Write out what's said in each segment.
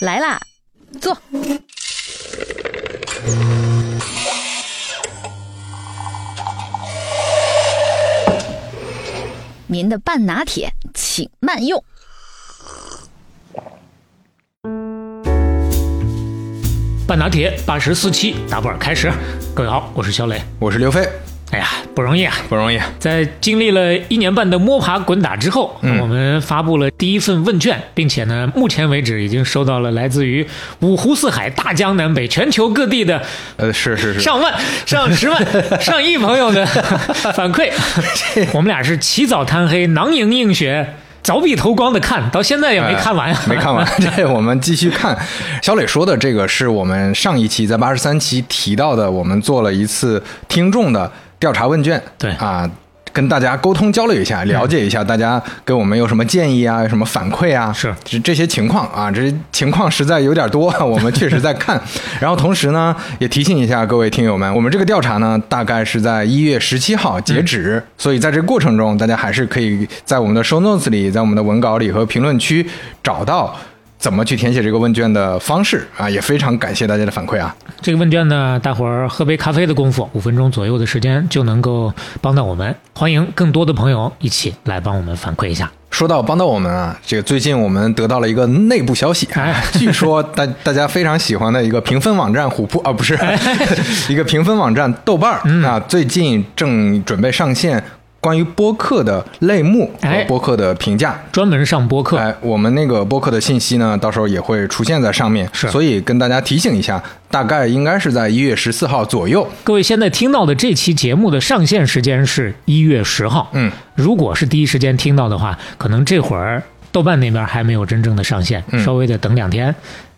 来啦，坐。您的半拿铁，请慢用。半拿铁八十四期打板开始，各位好，我是小磊。我是刘飞，哎呀，不容易啊！不容易。在经历了一年半的摸爬滚打之后，嗯我们发布了第一份问卷，并且呢，目前为止已经收到了来自于五湖四海、大江南北、全球各地的呃，是是是，上万、上十万、上亿朋友的 反馈。我们俩是起早贪黑、囊萤映雪、凿壁偷光的看，到现在也没看完没看完。这我们继续看。小磊说的这个是我们上一期在八十三期提到的，我们做了一次听众的调查问卷。对啊。跟大家沟通交流一下，了解一下大家给我们有什么建议啊，有什么反馈啊？是这这些情况啊，这些情况实在有点多，我们确实在看。然后同时呢，也提醒一下各位听友们，我们这个调查呢，大概是在一月十七号截止，所以在这个过程中，大家还是可以在我们的 show notes 里，在我们的文稿里和评论区找到怎么去填写这个问卷的方式啊，也非常感谢大家的反馈啊。这个问卷呢，大伙儿喝杯咖啡的功夫，五分钟左右的时间就能够帮到我们。欢迎更多的朋友一起来帮我们反馈一下。说到帮到我们啊，这个最近我们得到了一个内部消息，哎 据说大大家非常喜欢的一个评分网站虎扑啊，不是 一个评分网站豆瓣儿、嗯啊，最近正准备上线关于播客的类目和哎播客的评价。专门上播客，哎，我们那个播客的信息呢，到时候也会出现在上面，是所以跟大家提醒一下，大概应该是在一月十四号左右。各位现在听到的这期节目的上线时间是一月十号。嗯，如果是第一时间听到的话，可能这会儿豆瓣那边还没有真正的上线，嗯稍微的等两天，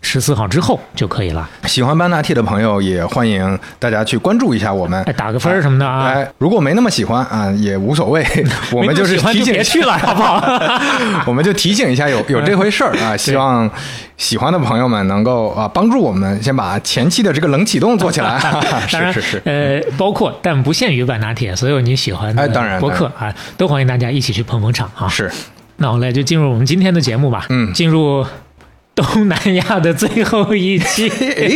十四号之后就可以了。喜欢班拿铁的朋友也欢迎大家去关注一下我们哎，，打个分儿什么的啊。哎，如果没那么喜欢啊，也无所谓，我们就是提醒别去了，好不好？我们就提醒一下有 有这回事儿啊，希望喜欢的朋友们能够啊帮助我们先把前期的这个冷启动做起来。是是是，呃，包括但不限于半拿铁，所有你喜欢的哎当然博客啊，都欢迎大家一起去捧捧场啊。是那我来就进入我们今天的节目吧。嗯进入东南亚的最后一期。哎，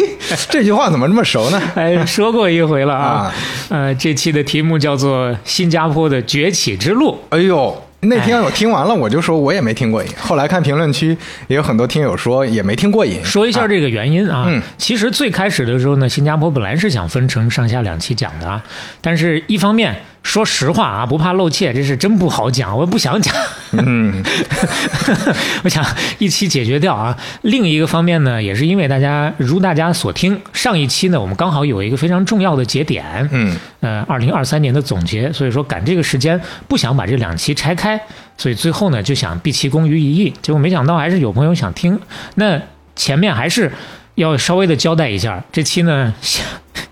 这句话怎么这么熟呢？哎，说过一回了啊啊。呃，这期的题目叫做《新加坡的崛起之路哎呦。那天我听完了，我就说我也没听过瘾。后来看评论区也有很多听友说也没听过瘾。》。说一下这个原因啊。嗯其实最开始的时候呢，新加坡本来是想分成上下两期讲的啊，但是一方面。说实话啊，不怕露怯，这是真不好讲，我也不想讲。嗯，我想一期解决掉啊。另一个方面呢，也是因为大家如大家所听，上一期呢，我们刚好有一个非常重要的节点，嗯，呃，二零二三年的总结，所以说赶这个时间，不想把这两期拆开，所以最后呢就想毕其功于一役，结果没想到还是有朋友想听，那前面还是要稍微的交代一下，这期呢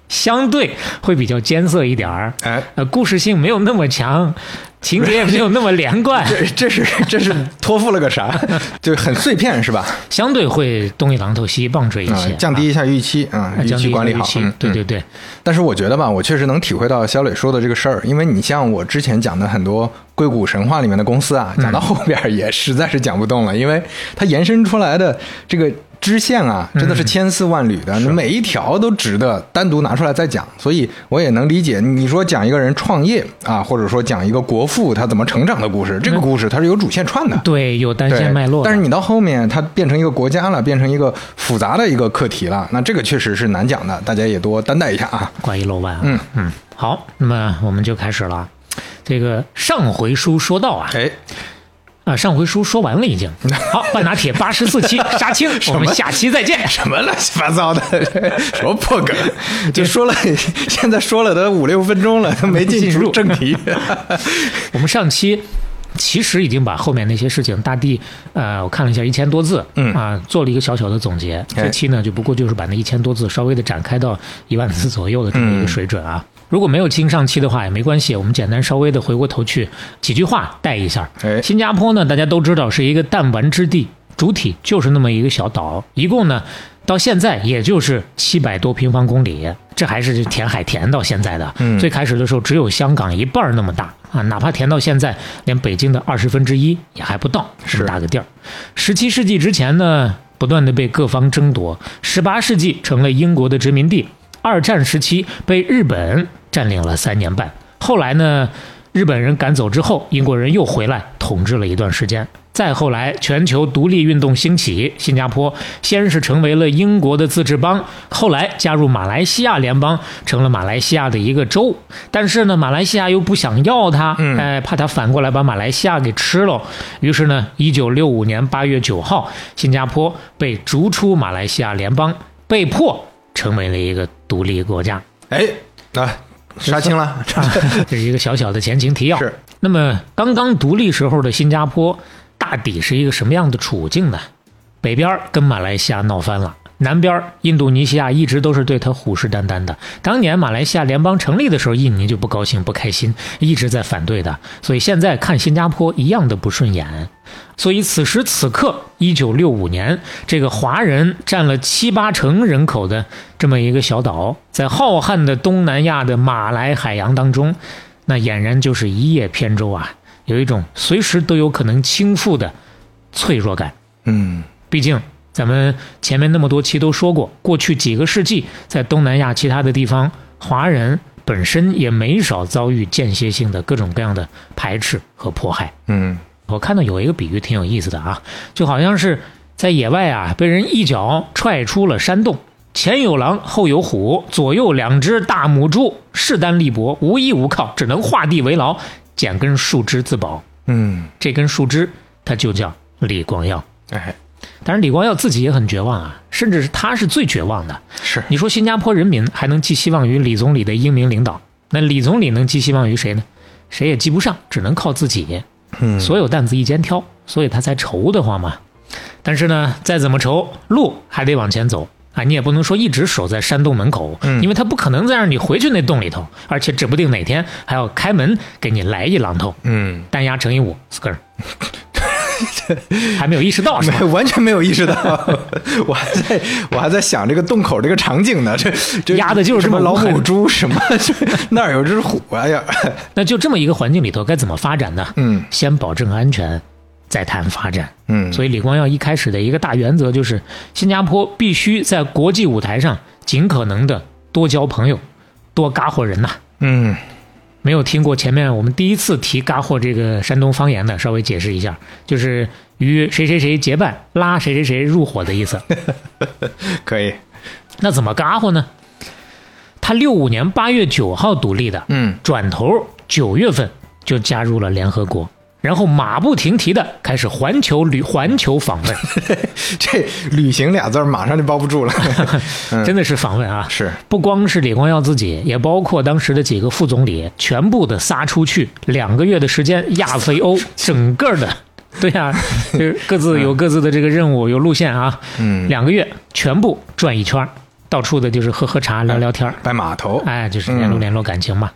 相 相对会比较艰涩一点儿，哎，呃，故事性没有那么强，情节也没有那么连贯，这这是这是托付了个啥？就很碎片是吧？相对会东一榔头西一棒槌一啊些，，降低一下预期啊，预期管理好。对对对，但是我觉得吧，我确实能体会到小磊说的这个事儿，因为你像我之前讲的很多硅谷神话里面的公司啊，讲到后边也实在是讲不动了，因为它延伸出来的这个支线啊，真的是千丝万缕的，你每一条都值得单独拿出来再讲。所以我也能理解，你说讲一个人创业啊，或者说讲一个国父他怎么成长的故事，这个故事它是有主线串的。对，有单线脉络，但是你到后面，它变成一个国家了，变成一个复杂的一个课题了，那这个确实是难讲的，大家也多担待一下啊。关于楼万啊。嗯嗯，好，那么我们就开始了。这个上回书说到啊，哎，啊，上回书说完了已经。好，半拿铁八十四期杀青，我们下期再见。什么乱七八糟的，什么破梗？就说了，现在说了都五六分钟了，都没进入正题。我们上期其实已经把后面那些事情大地，呃，我看了一下一千多字，嗯啊，做了一个小小的总结。哎这期呢，就不过就是把那一千多字稍微的展开到一万字左右的这么一个水准啊。如果没有听上期的话也没关系，我们简单稍微的回过头去几句话带一下。哎新加坡呢，大家都知道是一个弹丸之地，主体就是那么一个小岛，一共呢到现在也就是七百多平方公里，这还是填海填到现在的。嗯最开始的时候只有香港一半儿那么大啊，哪怕填到现在，连北京的二十分之一也还不到这么是大个地儿。十七世纪之前呢，不断的被各方争夺，十八世纪成了英国的殖民地，二战时期被日本占领了三年半，后来呢，日本人赶走之后，英国人又回来统治了一段时间。再后来，全球独立运动兴起，新加坡先是成为了英国的自治邦，后来加入马来西亚联邦，成了马来西亚的一个州。但是呢，马来西亚又不想要它，嗯哎，怕它反过来把马来西亚给吃了。于是呢，一九六五年八月九号，新加坡被逐出马来西亚联邦，被迫成为了一个独立国家。哎，啊，杀青了，啊，这是一个小小的前情提要。是那么刚刚独立时候的新加坡，大抵是一个什么样的处境呢？北边跟马来西亚闹翻了，南边印度尼西亚一直都是对他虎视眈眈的。当年马来西亚联邦成立的时候，印尼就不高兴、不开心，一直在反对的。所以现在看新加坡一样的不顺眼。所以此时此刻，一九六五年，这个华人占了七八成人口的这么一个小岛，在浩瀚的东南亚的马来海洋当中，那俨然就是一叶扁舟啊，有一种随时都有可能倾覆的脆弱感。嗯毕竟咱们前面那么多期都说过，过去几个世纪，在东南亚其他的地方，华人本身也没少遭遇间歇性的各种各样的排斥和迫害。嗯我看到有一个比喻挺有意思的啊，就好像是在野外啊，被人一脚踹出了山洞，前有狼，后有虎，左右两只大母猪，势单力薄，无依无靠，只能画地为牢，捡根树枝自保。嗯，这根树枝，它就叫李光耀。哎，但是，李光耀自己也很绝望啊，甚至是他是最绝望的。是你说新加坡人民还能寄希望于李总理的英明领导，那李总理能寄希望于谁呢？谁也寄不上，只能靠自己。嗯所有担子一肩挑，所以他才愁得慌嘛。但是呢，再怎么愁，路还得往前走啊！你也不能说一直守在山洞门口，嗯因为他不可能再让你回去那洞里头，而且指不定哪天还要开门给你来一榔头。嗯，单压乘以五，skr，还没有意识到是吧没？完全没有意识到，我还在我还在想这个洞口这个场景呢，这这压的就是什么老母猪什么，这那儿有只虎啊呀，那就这么一个环境里头，该怎么发展呢？嗯先保证安全，再谈发展。嗯，所以李光耀一开始的一个大原则就是，新加坡必须在国际舞台上尽可能的多交朋友，多嘎伙人呐。嗯没有听过前面我们第一次提嘎货这个山东方言的，稍微解释一下，就是与谁谁谁结伴，拉谁谁谁入伙的意思。可以，那怎么嘎货呢？他六五年八月九号独立的，嗯转头九月份就加入了联合国，然后马不停蹄的开始环球旅环球访问，这旅行俩字儿马上就包不住了，嗯。真的是访问啊！是。不光是李光耀自己，也包括当时的几个副总理，全部的撒出去，两个月的时间，亚非欧 整个的，对呀、就是各自有各自的这个任务，有路线啊，嗯，两个月全部转一圈儿，到处的就是喝喝茶、聊聊天儿。摆码头，哎，就是联络嗯联络感情嘛。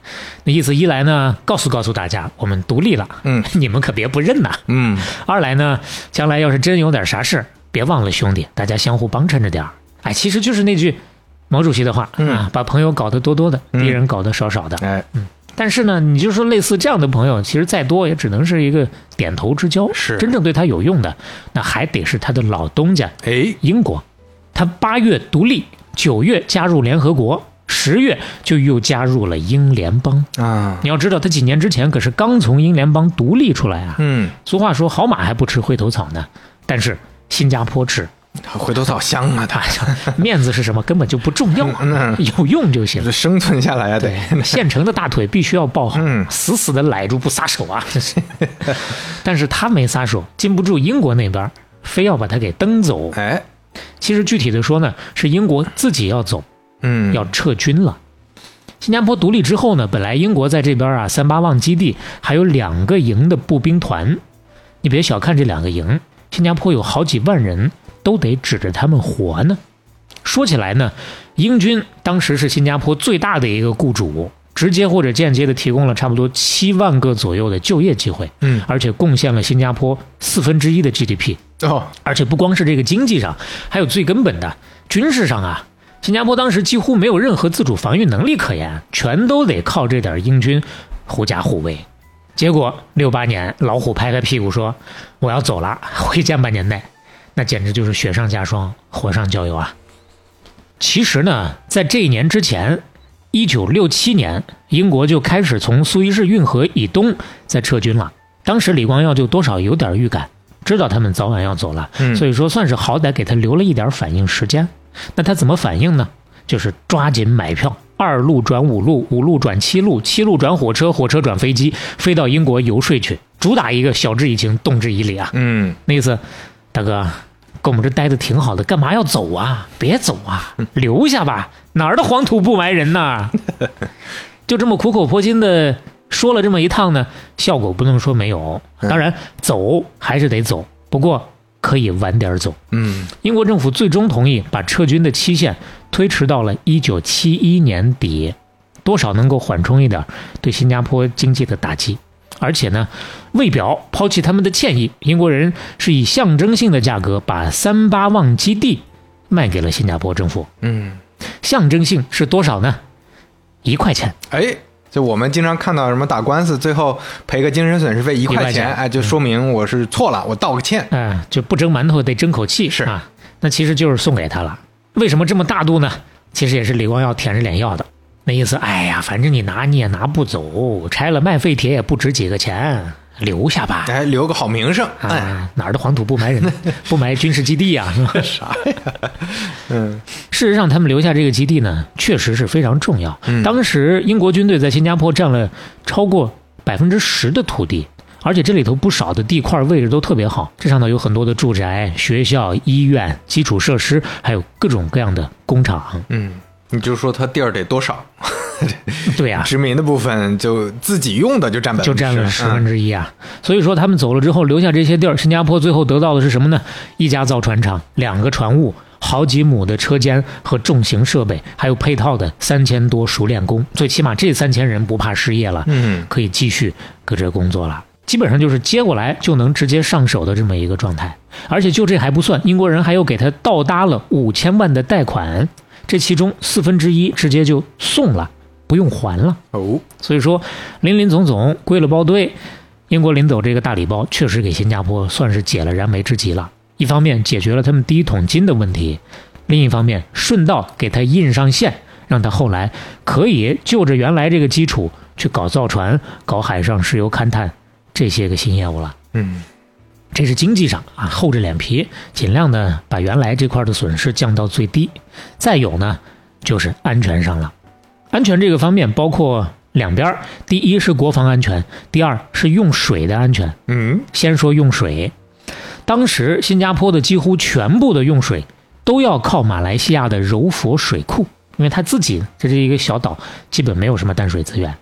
那意思一来呢，告诉告诉大家，我们独立了，嗯 你们可别不认呐。嗯二来呢，将来要是真有点啥事儿，别忘了兄弟，大家相互帮衬着点儿。哎，其实就是那句毛主席的话、嗯啊，把朋友搞得多多的，嗯敌人搞得少少的。哎但是呢，你就说类似这样的朋友，其实再多也只能是一个点头之交。是真正对他有用的，那还得是他的老东家哎英国。他八月独立，九月加入联合国，十月就又加入了英联邦。啊你要知道，他几年之前可是刚从英联邦独立出来啊。嗯，俗话说，好马还不吃回头草呢，但是新加坡吃，回头草香啊，它哎呀，面子是什么根本就不重要，嗯有用就行。生存下来啊得，现成 的大腿必须要抱好，嗯死死的揽住不撒手啊！但是他没撒手，禁不住英国那边非要把他给蹬走。哎其实具体的说呢，是英国自己要走，嗯要撤军了。新加坡独立之后呢，本来英国在这边啊，三八旺基地还有两个营的步兵团，你别小看这两个营，新加坡有好几万人，都得指着他们活呢。说起来呢，英军当时是新加坡最大的一个雇主，直接或者间接的提供了差不多七万个左右的就业机会，嗯，而且贡献了新加坡四分之一的 GDP。哦，而且不光是这个经济上，还有最根本的军事上啊。新加坡当时几乎没有任何自主防御能力可言，全都得靠这点英军狐假虎威。结果六八年，老虎拍拍屁股说：“我要走了，回见吧，年代。”那简直就是雪上加霜，火上浇油啊！其实呢，在这一年之前，一九六七年，英国就开始从苏伊士运河以东在撤军了。当时李光耀就多少有点预感，知道他们早晚要走了，嗯所以说算是好歹给他留了一点反应时间。那他怎么反应呢？就是抓紧买票，二路转五路，五路转七路，七路转火车，火车转飞机，飞到英国游说去，主打一个晓之以情，动之以理啊！嗯，那意思，大哥，跟我们这待的挺好的，干嘛要走啊？别走啊，留下吧，哪儿的黄土不埋人呐？就这么苦口婆心的说了这么一趟呢，效果不能说没有，当然走还是得走，不过可以晚点走。嗯，英国政府最终同意把撤军的期限推迟到了一九七一年底，多少能够缓冲一点对新加坡经济的打击。而且呢，为表抛弃他们的歉意，英国人是以象征性的价格把三八旺基地卖给了新加坡政府。嗯，象征性是多少呢？一块钱。哎。就我们经常看到什么打官司，最后赔个精神损失费一一块钱块钱，哎，就说明我是错了，我道个歉。哎，就不蒸馒头得争口气，是啊，那其实就是送给他了。为什么这么大度呢？其实也是李光耀舔着脸要的，那意思，哎呀，反正你拿你也拿不走，拆了卖废铁也不值几个钱，留下吧。哎，留个好名声，哎，啊，哪儿的黄土不埋人，不埋军事基地啊？是吧？啥呀？嗯事实上，他们留下这个基地呢，确实是非常重要。嗯当时英国军队在新加坡占了超过百分之十的土地，而且这里头不少的地块位置都特别好，这上头有很多的住宅、学校、医院、基础设施，还有各种各样的工厂。嗯，你就说他地儿得多少？对呀、殖民的部分就自己用的就占百就分之占了十分之之一啊！所以说他们走了之后留下这些地儿，新加坡最后得到的是什么呢？一家造船厂，两个船坞，好几亩的车间和重型设备，还有配套的三千多熟练工。最起码这三千人不怕失业了，嗯可以继续搁这工作了。基本上就是接过来就能直接上手的这么一个状态，而且就这还不算，英国人还又给他倒搭了五千万的贷款，这其中四分之一直接就送了，不用还了。哦，所以说，林林总总归了包堆，英国临走这个大礼包，确实给新加坡算是解了燃眉之急了。一方面解决了他们第一桶金的问题，另一方面顺道给他印上线，让他后来可以就着原来这个基础去搞造船、搞海上石油勘探这些个新业务了。嗯这是经济上啊，厚着脸皮，尽量的把原来这块的损失降到最低。再有呢，就是安全上了。安全这个方面包括两边，第一是国防安全，第二是用水的安全。嗯先说用水，当时新加坡的几乎全部的用水都要靠马来西亚的柔佛水库，因为它自己这是一个小岛，基本没有什么淡水资源。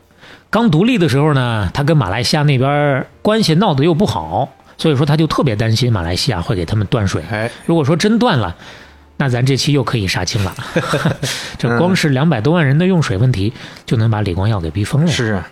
刚独立的时候呢，它跟马来西亚那边关系闹得又不好，所以说他就特别担心马来西亚会给他们断水。哎，如果说真断了，那咱这期又可以杀青了。这光是两百多万人的用水问题，就能把李光耀给逼疯了。是啊，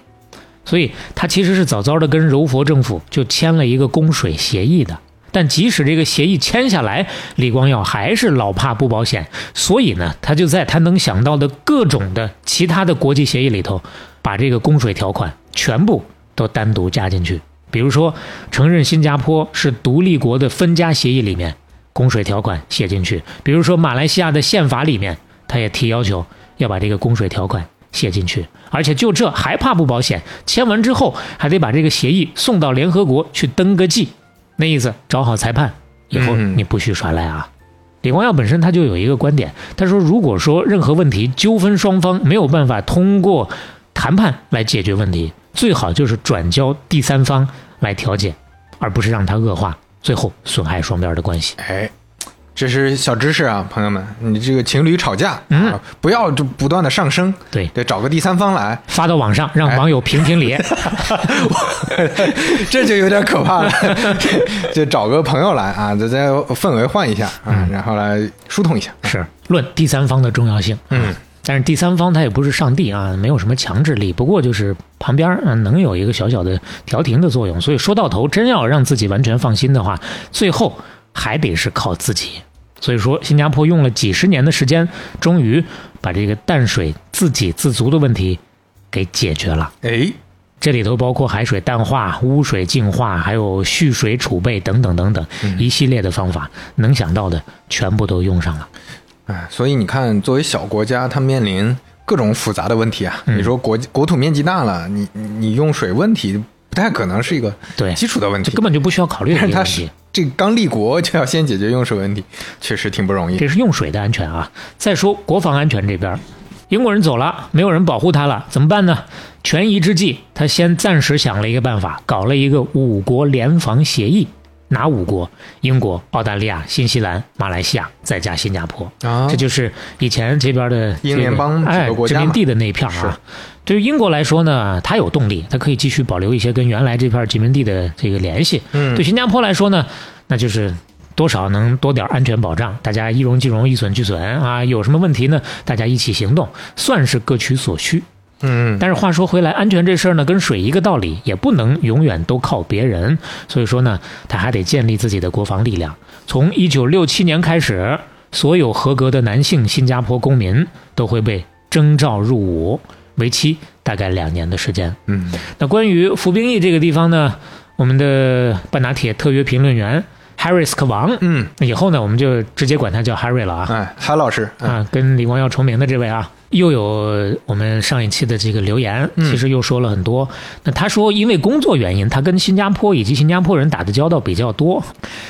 所以他其实是早早的跟柔佛政府就签了一个供水协议的。但即使这个协议签下来，李光耀还是老怕不保险，所以呢，他就在他能想到的各种的其他的国际协议里头，把这个供水条款全部都单独加进去。比如说，承认新加坡是独立国的分家协议里面，供水条款写进去；比如说马来西亚的宪法里面，他也提要求要把这个供水条款写进去。而且就这还怕不保险？签完之后还得把这个协议送到联合国去登个记，那意思找好裁判，以后嗯你不许耍赖啊。李光耀本身他就有一个观点，他说如果说任何问题纠纷双方没有办法通过谈判来解决问题，最好就是转交第三方来调解，而不是让它恶化，最后损害双边的关系。哎，这是小知识啊，朋友们，你这个情侣吵架，嗯啊，不要就不断的上升，对，得找个第三方来，发到网上让网友评评理。这就有点可怕了，就找个朋友来啊，再再氛围换一下啊，然后来疏通一下。是论第三方的重要性。嗯，但是第三方他也不是上帝啊，没有什么强制力，不过就是旁边啊能有一个小小的调停的作用。所以说到头，真要让自己完全放心的话，最后还得是靠自己。所以说，新加坡用了几十年的时间，终于把这个淡水自给自足的问题给解决了。哎，这里头包括海水淡化、污水净化，还有蓄水储备等等等等一系列的方法，能想到的全部都用上了。哎，所以你看，作为小国家，它面临各种复杂的问题啊。你说国国土面积大了，你你用水问题不太可能是一个对基础的问题，根本就不需要考虑的但是它是一个问题。这刚立国就要先解决用水问题，确实挺不容易。这是用水的安全啊。再说国防安全这边，英国人走了，没有人保护他了，怎么办呢？权宜之计，他先暂时想了一个办法，搞了一个五国联防协议。哪五国？英国、澳大利亚、新西兰、马来西亚，再加新加坡。啊这就是以前这边的英联邦哎殖民地的那一片啊。对于英国来说呢，它有动力，它可以继续保留一些跟原来这片殖民地的这个联系。嗯对新加坡来说呢，那就是多少能多点安全保障，大家一荣俱荣，一损俱损啊。有什么问题呢？大家一起行动，算是各取所需。嗯，但是话说回来，安全这事儿呢，跟水一个道理，也不能永远都靠别人。所以说呢，他还得建立自己的国防力量。从一九六七年开始，所有合格的男性新加坡公民都会被征召入伍，为期大概两年的时间。嗯，那关于服兵役这个地方呢，我们的半打铁特约评论员 Harris 克王，嗯，那以后呢，我们就直接管他叫 Harry 了啊。哎，韩老师，哎啊，跟李光耀重名的这位啊，又有我们上一期的这个留言，嗯其实又说了很多。那他说，因为工作原因，他跟新加坡以及新加坡人打的交道比较多。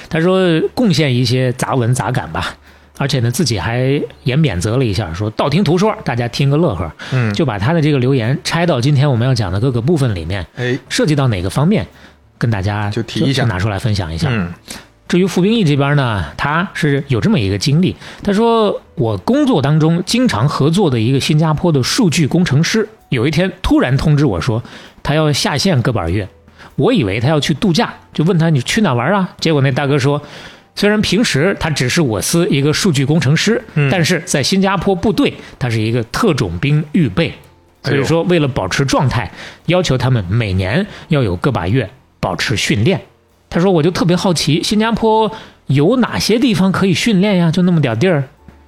他说贡献一些杂文杂感吧，而且呢自己还也免责了一下，说道听途说，大家听个乐呵，嗯，就把他的这个留言拆到今天我们要讲的各个部分里面，哎，涉及到哪个方面，跟大家就提一下拿出来分享一下。嗯至于傅兵义这边呢，他是有这么一个经历。他说，我工作当中经常合作的一个新加坡的数据工程师，有一天突然通知我说，他要下线个把月。我以为他要去度假，就问他你去哪玩啊？结果那大哥说，虽然平时他只是我司一个数据工程师，嗯但是在新加坡部队，他是一个特种兵预备。所以说，为了保持状态，要求他们每年要有个把月保持训练。他说：“我就特别好奇，新加坡有哪些地方可以训练呀？就那么点地儿。”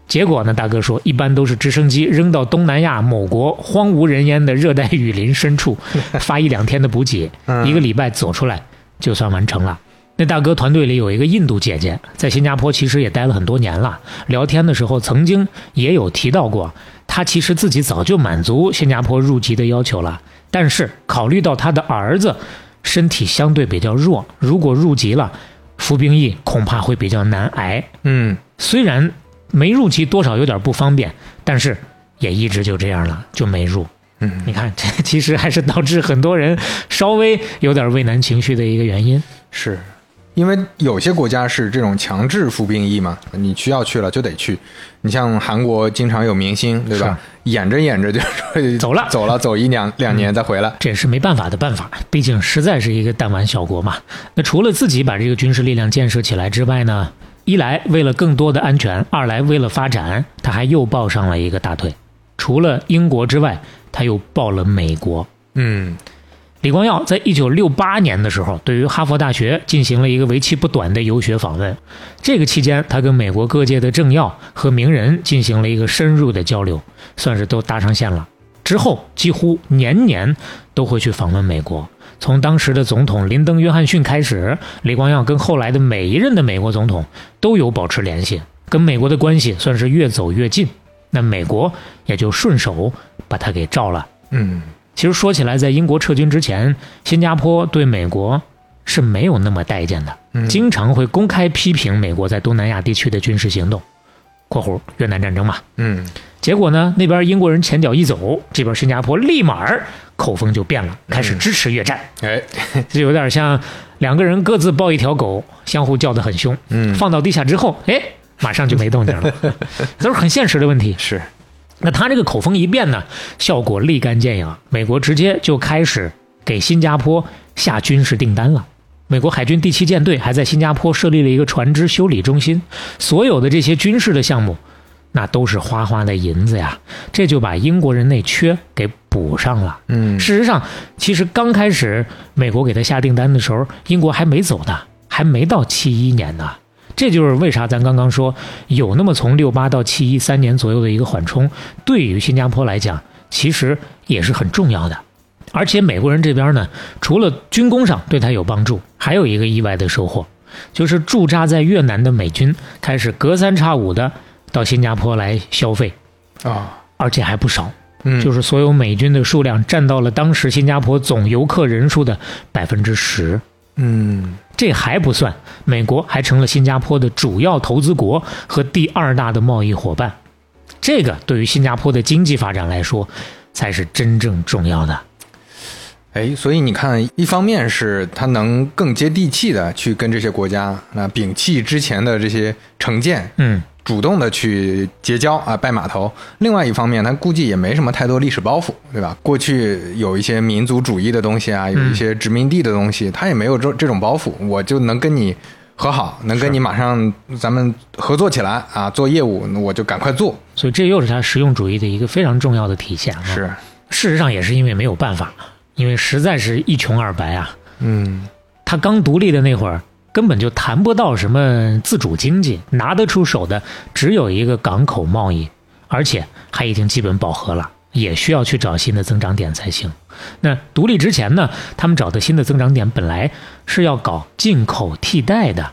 结果呢，大哥说，一般都是直升机扔到东南亚某国荒无人烟的热带雨林深处，发一两天的补给，嗯一个礼拜走出来就算完成了。那大哥团队里有一个印度姐姐，在新加坡其实也待了很多年了。聊天的时候曾经也有提到过，她其实自己早就满足新加坡入籍的要求了，但是考虑到她的儿子身体相对比较弱，如果入籍了，服兵役恐怕会比较难挨。嗯，虽然没入籍多少有点不方便，但是也一直就这样了，就没入。嗯，你看，这其实还是导致很多人稍微有点畏难情绪的一个原因。是。因为有些国家是这种强制服兵役嘛，你需要去了就得去。你像韩国经常有明星，对吧？演着演着就 走了走了，走一两两年再回来。这也是没办法的办法，毕竟实在是一个弹丸小国嘛。那除了自己把这个军事力量建设起来之外呢，一来为了更多的安全，二来为了发展，他还又抱上了一个大腿。除了英国之外，他又抱了美国。嗯李光耀在一九六八年的时候，对于哈佛大学进行了一个为期不短的游学访问。这个期间，他跟美国各界的政要和名人进行了一个深入的交流，算是都搭上线了。之后，几乎年年都会去访问美国。从当时的总统林登·约翰逊开始，李光耀跟后来的每一任的美国总统都有保持联系，跟美国的关系算是越走越近。那美国也就顺手把他给召了。嗯其实说起来，在英国撤军之前，新加坡对美国是没有那么待见的，嗯。经常会公开批评美国在东南亚地区的军事行动（括弧越南战争嘛）。嗯。结果呢，那边英国人前脚一走，这边新加坡立马口风就变了，开始支持越战，哎。就有点像两个人各自抱一条狗，相互叫得很凶。嗯。放到地下之后，哎，马上就没动静了，都是很现实的问题。是那他这个口风一变呢，效果立竿见影，美国直接就开始给新加坡下军事订单了。美国海军第七舰队还在新加坡设立了一个船只修理中心，所有的这些军事的项目那都是花花的银子呀，这就把英国人那缺给补上了。嗯事实上，其实刚开始美国给他下订单的时候，英国还没走呢，还没到七一年呢。这就是为啥咱刚刚说有那么从六八到七一三年左右的一个缓冲，对于新加坡来讲，其实也是很重要的。而且美国人这边呢，除了军工上对他有帮助，还有一个意外的收获，就是驻扎在越南的美军开始隔三差五的到新加坡来消费，啊，而且还不少。嗯，就是所有美军的数量占到了当时新加坡总游客人数的百分之十。嗯这还不算，美国还成了新加坡的主要投资国和第二大的贸易伙伴。这个对于新加坡的经济发展来说，才是真正重要的。哎，所以你看，一方面是它能更接地气的去跟这些国家那摒弃之前的这些成见，嗯，主动的去结交啊，拜码头；另外一方面，他估计也没什么太多历史包袱，对吧？过去有一些民族主义的东西啊，有一些殖民地的东西，他也没有这这种包袱，我就能跟你和好，能跟你马上咱们合作起来啊，做业务，我就赶快做。所以这又是他实用主义的一个非常重要的体现啊。是，事实上也是因为没有办法，因为实在是一穷二白啊。嗯他刚独立的那会儿，根本就谈不到什么自主经济，拿得出手的只有一个港口贸易，而且还已经基本饱和了，也需要去找新的增长点才行。那独立之前呢，他们找的新的增长点本来是要搞进口替代的。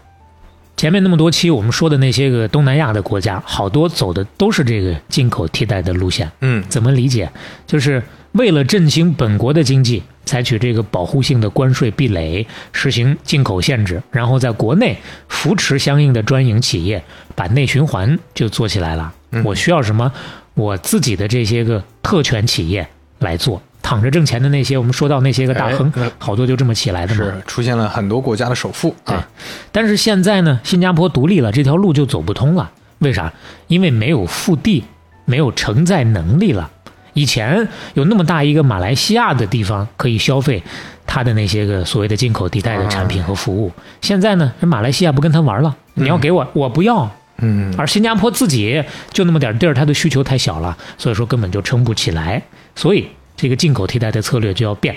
前面那么多期我们说的那些个东南亚的国家，好多走的都是这个进口替代的路线。嗯怎么理解？就是为了振兴本国的经济，采取这个保护性的关税壁垒，实行进口限制，然后在国内扶持相应的专营企业，把内循环就做起来了。嗯我需要什么？我自己的这些个特权企业来做，躺着挣钱的那些，我们说到那些个大亨哎，好多就这么起来的嘛。是出现了很多国家的首富对啊，但是现在呢，新加坡独立了，这条路就走不通了。为啥？因为没有腹地，没有承载能力了。以前有那么大一个马来西亚的地方可以消费它的那些个所谓的进口地带的产品和服务，现在呢，人马来西亚不跟他玩了，你要给我，我不要。嗯而新加坡自己就那么点地儿，它的需求太小了，所以说根本就撑不起来。所以这个进口替代的策略就要变，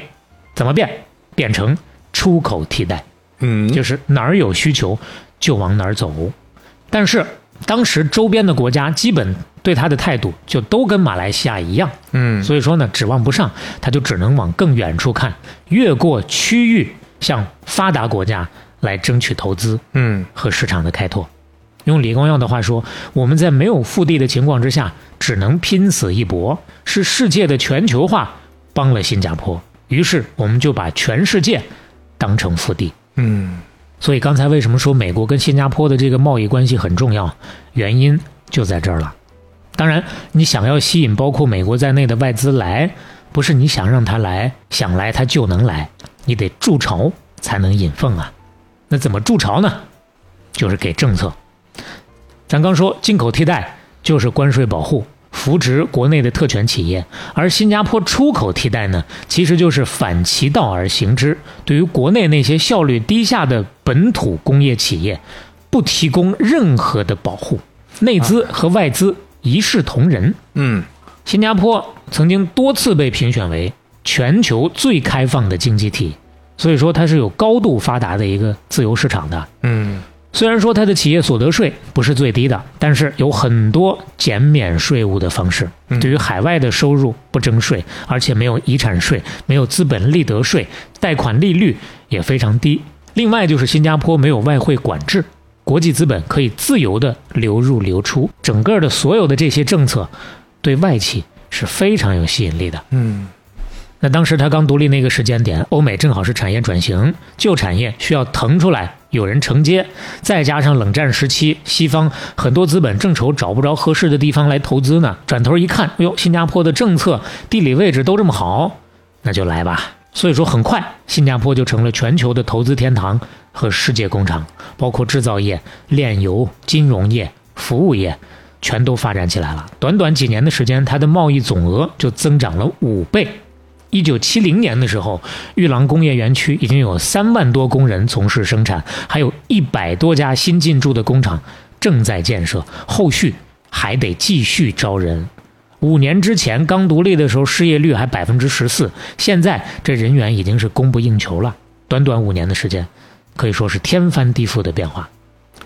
怎么变？变成出口替代。嗯，就是哪儿有需求就往哪儿走。但是当时周边的国家基本对他的态度就都跟马来西亚一样，嗯所以说呢，指望不上，他就只能往更远处看，越过区域向发达国家来争取投资嗯和市场的开拓。用李光耀的话说，我们在没有腹地的情况之下，只能拼死一搏。是世界的全球化帮了新加坡，于是我们就把全世界当成腹地。嗯所以刚才为什么说美国跟新加坡的这个贸易关系很重要？原因就在这儿了。当然，你想要吸引包括美国在内的外资来，不是你想让他来，想来他就能来，你得筑巢才能引凤啊。那怎么筑巢呢？就是给政策。咱刚说进口替代就是关税保护，扶植国内的特权企业，而新加坡出口替代呢，其实就是反其道而行之，对于国内那些效率低下的本土工业企业，不提供任何的保护，内资和外资一视同仁。嗯新加坡曾经多次被评选为全球最开放的经济体，所以说它是有高度发达的一个自由市场的。嗯虽然说它的企业所得税不是最低的，但是有很多减免税务的方式。嗯对于海外的收入不征税，而且没有遗产税，没有资本利得税，贷款利率也非常低。另外就是新加坡没有外汇管制，国际资本可以自由的流入流出，整个的所有的这些政策对外企是非常有吸引力的。嗯那当时它刚独立那个时间点，欧美正好是产业转型，旧产业需要腾出来，有人承接，再加上冷战时期，西方很多资本正愁找不着合适的地方来投资呢，转头一看，哎呦，新加坡的政策、地理位置都这么好，那就来吧。所以说，很快新加坡就成了全球的投资天堂和世界工厂，包括制造业、炼油、金融业、服务业，全都发展起来了。短短几年的时间，它的贸易总额就增长了五倍。一九七零年的时候，玉郎工业园区已经有三万多工人从事生产，还有一百多家新进驻的工厂正在建设，后续还得继续招人。五年之前刚独立的时候，失业率还百分之十四，现在这人员已经是供不应求了。短短五年的时间，可以说是天翻地覆的变化。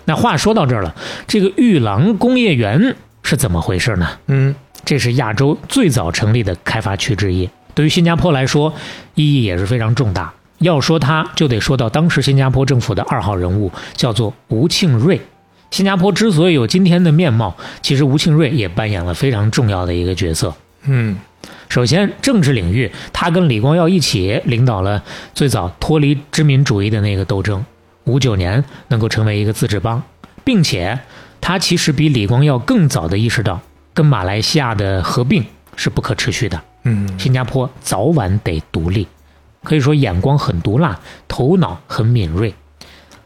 那话说到这儿了，这个玉郎工业园是怎么回事呢？嗯，这是亚洲最早成立的开发区之一，对于新加坡来说意义也是非常重大。要说他，就得说到当时新加坡政府的二号人物，叫做吴庆瑞。新加坡之所以有今天的面貌，其实吴庆瑞也扮演了非常重要的一个角色。嗯，首先，政治领域，他跟李光耀一起领导了最早脱离殖民主义的那个斗争，五九年能够成为一个自治邦，并且他其实比李光耀更早的意识到，跟马来西亚的合并是不可持续的。嗯，新加坡早晚得独立，可以说眼光很毒辣，头脑很敏锐。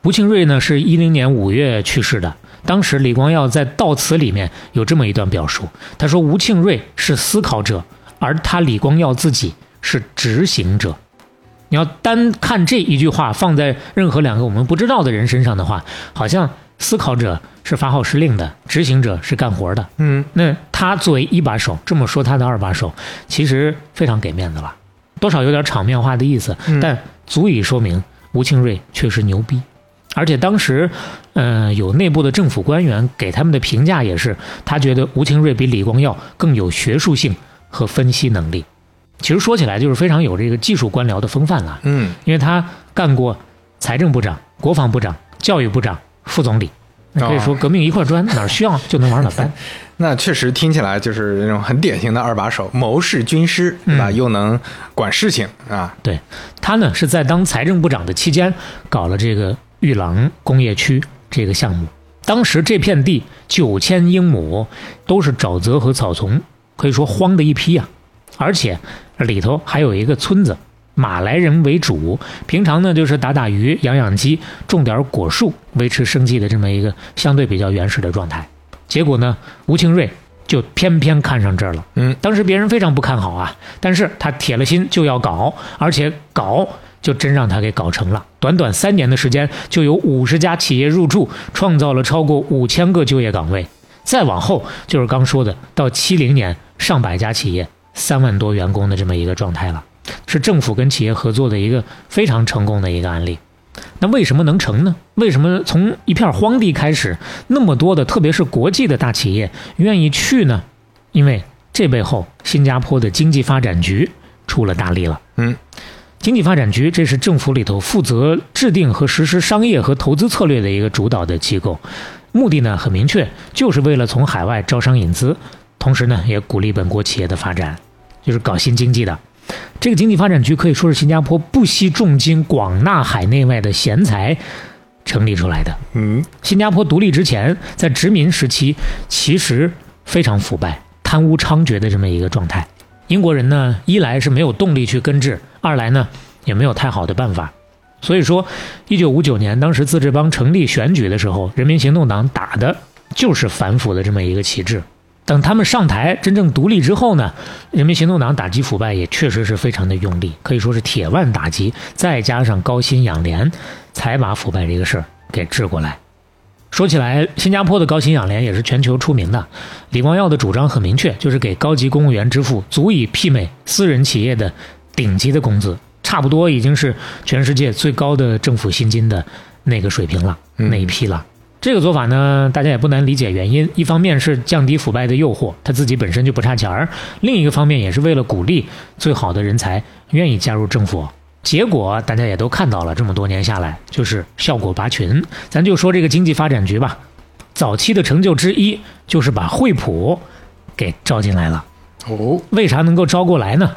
吴庆瑞呢，是一零年五月去世的。当时李光耀在悼词里面有这么一段表述，他说：“吴庆瑞是思考者，而他李光耀自己是执行者。”你要单看这一句话，放在任何两个我们不知道的人身上的话，好像思考者是发号施令的，执行者是干活的。嗯，那他作为一把手，这么说他的二把手，其实非常给面子了，多少有点场面化的意思，嗯但足以说明吴清瑞确实牛逼。而且当时，呃，有内部的政府官员给他们的评价也是，他觉得吴清瑞比李光耀更有学术性和分析能力。其实说起来就是非常有这个技术官僚的风范了，嗯，因为他干过财政部长、国防部长、教育部长、副总理，那可以说革命一块砖，哪儿需要 就能往哪儿搬。那确实听起来就是那种很典型的二把手，谋士军师，对吧？嗯又能管事情啊。对他呢是在当财政部长的期间搞了这个玉郎工业区这个项目。当时这片地九千英亩，都是沼泽和草丛，可以说荒的一批啊、而且里头还有一个村子，马来人为主，平常呢就是打打鱼、养养鸡、种点果树，维持生计的这么一个相对比较原始的状态。结果呢，吴庆瑞就偏偏看上这儿了。嗯，当时别人非常不看好啊，但是他铁了心就要搞，而且搞就真让他给搞成了。短短三年的时间，就有五十家企业入驻，创造了超过五千个就业岗位。再往后就是刚说的，到七零年，上百家企业，三万多员工的这么一个状态了，是政府跟企业合作的一个非常成功的一个案例。那为什么能成呢？为什么从一片荒地开始，那么多的，特别是国际的大企业愿意去呢？因为这背后，新加坡的经济发展局出了大力了。嗯，经济发展局这是政府里头负责制定和实施商业和投资策略的一个主导的机构，目的呢很明确，就是为了从海外招商引资，同时呢也鼓励本国企业的发展，就是搞新经济的。这个经济发展局可以说是新加坡不惜重金广纳海内外的贤才成立出来的。嗯，新加坡独立之前，在殖民时期其实非常腐败、贪污猖獗的这么一个状态。英国人呢，一来是没有动力去根治，二来呢也没有太好的办法。所以说，一九五九年当时自治邦成立选举的时候，人民行动党打的就是反腐的这么一个旗帜。等他们上台真正独立之后呢，人民行动党打击腐败也确实是非常的用力，可以说是铁腕打击，再加上高薪养廉，才把腐败这个事儿给治过来。说起来，新加坡的高薪养廉也是全球出名的。李光耀的主张很明确，就是给高级公务员支付足以媲美私人企业的顶级的工资，差不多已经是全世界最高的政府薪金的那个水平了，嗯那一批了。这个做法呢，大家也不难理解原因。一方面是降低腐败的诱惑，他自己本身就不差钱儿；另一个方面也是为了鼓励最好的人才愿意加入政府。结果大家也都看到了，这么多年下来，就是效果拔群。咱就说这个经济发展局吧，早期的成就之一就是把惠普给招进来了。哦，为啥能够招过来呢？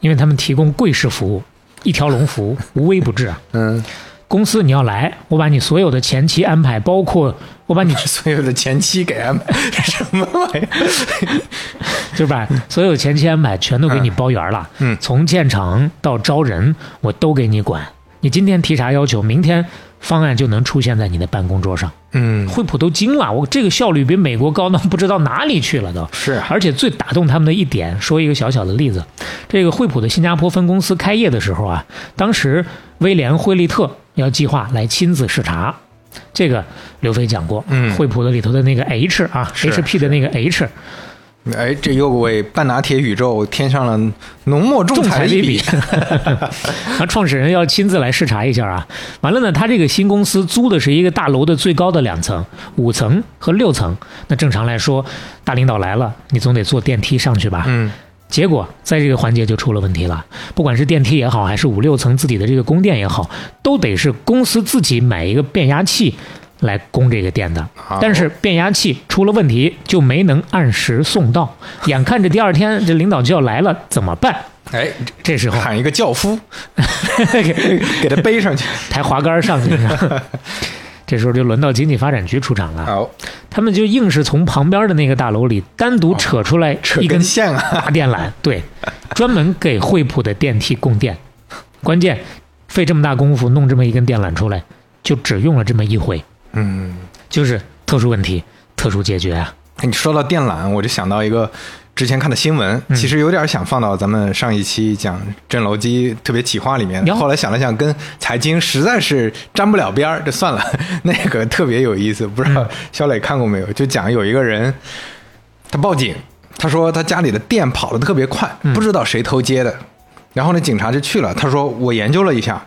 因为他们提供贵式服务，一条龙服务，无微不至啊。嗯，公司你要来，我把你所有的前期安排，包括我把你 所有的前期给安排 什么玩意儿？就把所有前期安排全都给你包圆了。嗯从建厂到招人，我都给你管。你今天提啥要求，明天方案就能出现在你的办公桌上。嗯，惠普都惊了，我这个效率比美国高到不知道哪里去了都。是啊，而且最打动他们的一点，说一个小小的例子，这个惠普的新加坡分公司开业的时候啊，当时威廉惠利特要计划来亲自视察，这个刘飞讲过，嗯惠普的里头的那个 H 啊，HP 的那个 H，哎，这又为半拿铁宇宙添上了浓墨重重彩的一笔。啊，创始人要亲自来视察一下啊。完了呢，他这个新公司租的是一个大楼的最高的两层，五层和六层。那正常来说，大领导来了，你总得坐电梯上去吧？嗯结果在这个环节就出了问题了，不管是电梯也好，还是五六层自己的这个供电也好，都得是公司自己买一个变压器来供这个电的。但是变压器出了问题，就没能按时送到。眼看着第二天这领导就要来了，怎么办？哎，这时候喊一个轿夫，给他背上去。抬滑杆上去，这时候就轮到经济发展局出场了。好，他们就硬是从旁边的那个大楼里单独扯出来扯一根根线啊！大电缆，对，专门给惠普的电梯供电。关键费这么大功夫弄这么一根电缆出来，就只用了这么一回，嗯，就是特殊问题特殊解决啊。你说到电缆，我就想到一个之前看的新闻，嗯其实有点想放到咱们上一期讲震楼机特别企划里面。后来想了想，跟财经实在是沾不了边儿，就算了。那个特别有意思，不知道嗯肖磊看过没有？就讲有一个人，他报警，他说他家里的电跑得特别快，嗯不知道谁偷接的。然后呢，警察就去了，他说我研究了一下。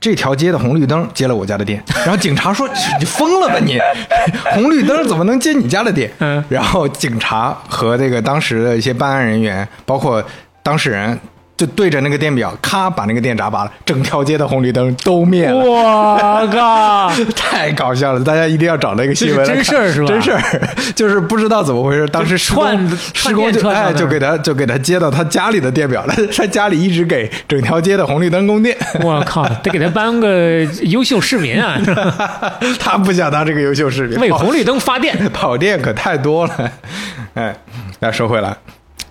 这条街的红绿灯接了我家的电，然后警察说：“你疯了吧你？红绿灯怎么能接你家的电？”嗯然后警察和这个当时的一些办案人员，包括当事人，就对着那个电表，咔把那个电闸拔了，整条街的红绿灯都灭了。我靠！太搞笑了！大家一定要找那个新闻真事儿是吧真事儿，就是不知道怎么回事，当时施工串施工就哎就给他就给他接到他家里的电表了，他家里一直给整条街的红绿灯供电。我靠，得给他颁个优秀市民啊！他不想当这个优秀市民，为红绿灯发电。跑电可太多了。哎，那说回来，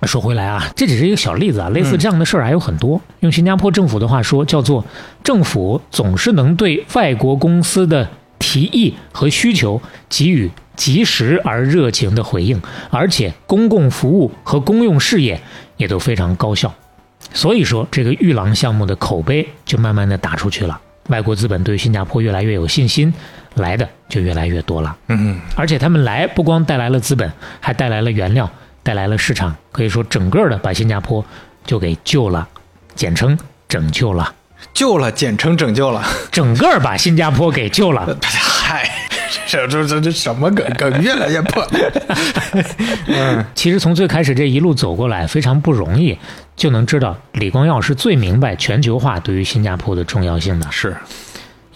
说回来啊，这只是一个小例子啊，类似这样的事儿还有很多。用新加坡政府的话说，叫做政府总是能对外国公司的提议和需求给予及时而热情的回应，而且公共服务和公用事业也都非常高效。所以说，这个玉郎项目的口碑就慢慢的打出去了，外国资本对新加坡越来越有信心，来的就越来越多了。嗯，而且他们来不光带来了资本，还带来了原料，带来了市场，可以说整个的把新加坡就给救了，简称拯救了，救了，简称拯救了。整个把新加坡给救了。嗨，这这这这什么梗梗越来越破。嗯，其实从最开始这一路走过来非常不容易，就能知道李光耀是最明白全球化对于新加坡的重要性的。是，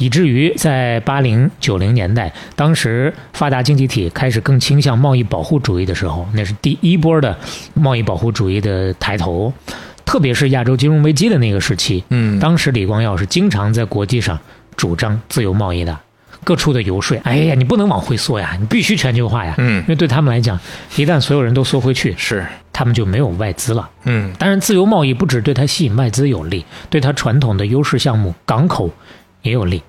以至于在八零九零年代，当时发达经济体开始更倾向贸易保护主义的时候，那是第一波的贸易保护主义的抬头。特别是亚洲金融危机的那个时期，嗯当时李光耀是经常在国际上主张自由贸易的，各处的游说，哎呀，你不能往回缩呀，你必须全球化呀，嗯因为对他们来讲，一旦所有人都缩回去，是，他们就没有外资了。嗯当然，自由贸易不只对它吸引外资有利，对它传统的优势项目港口也有利。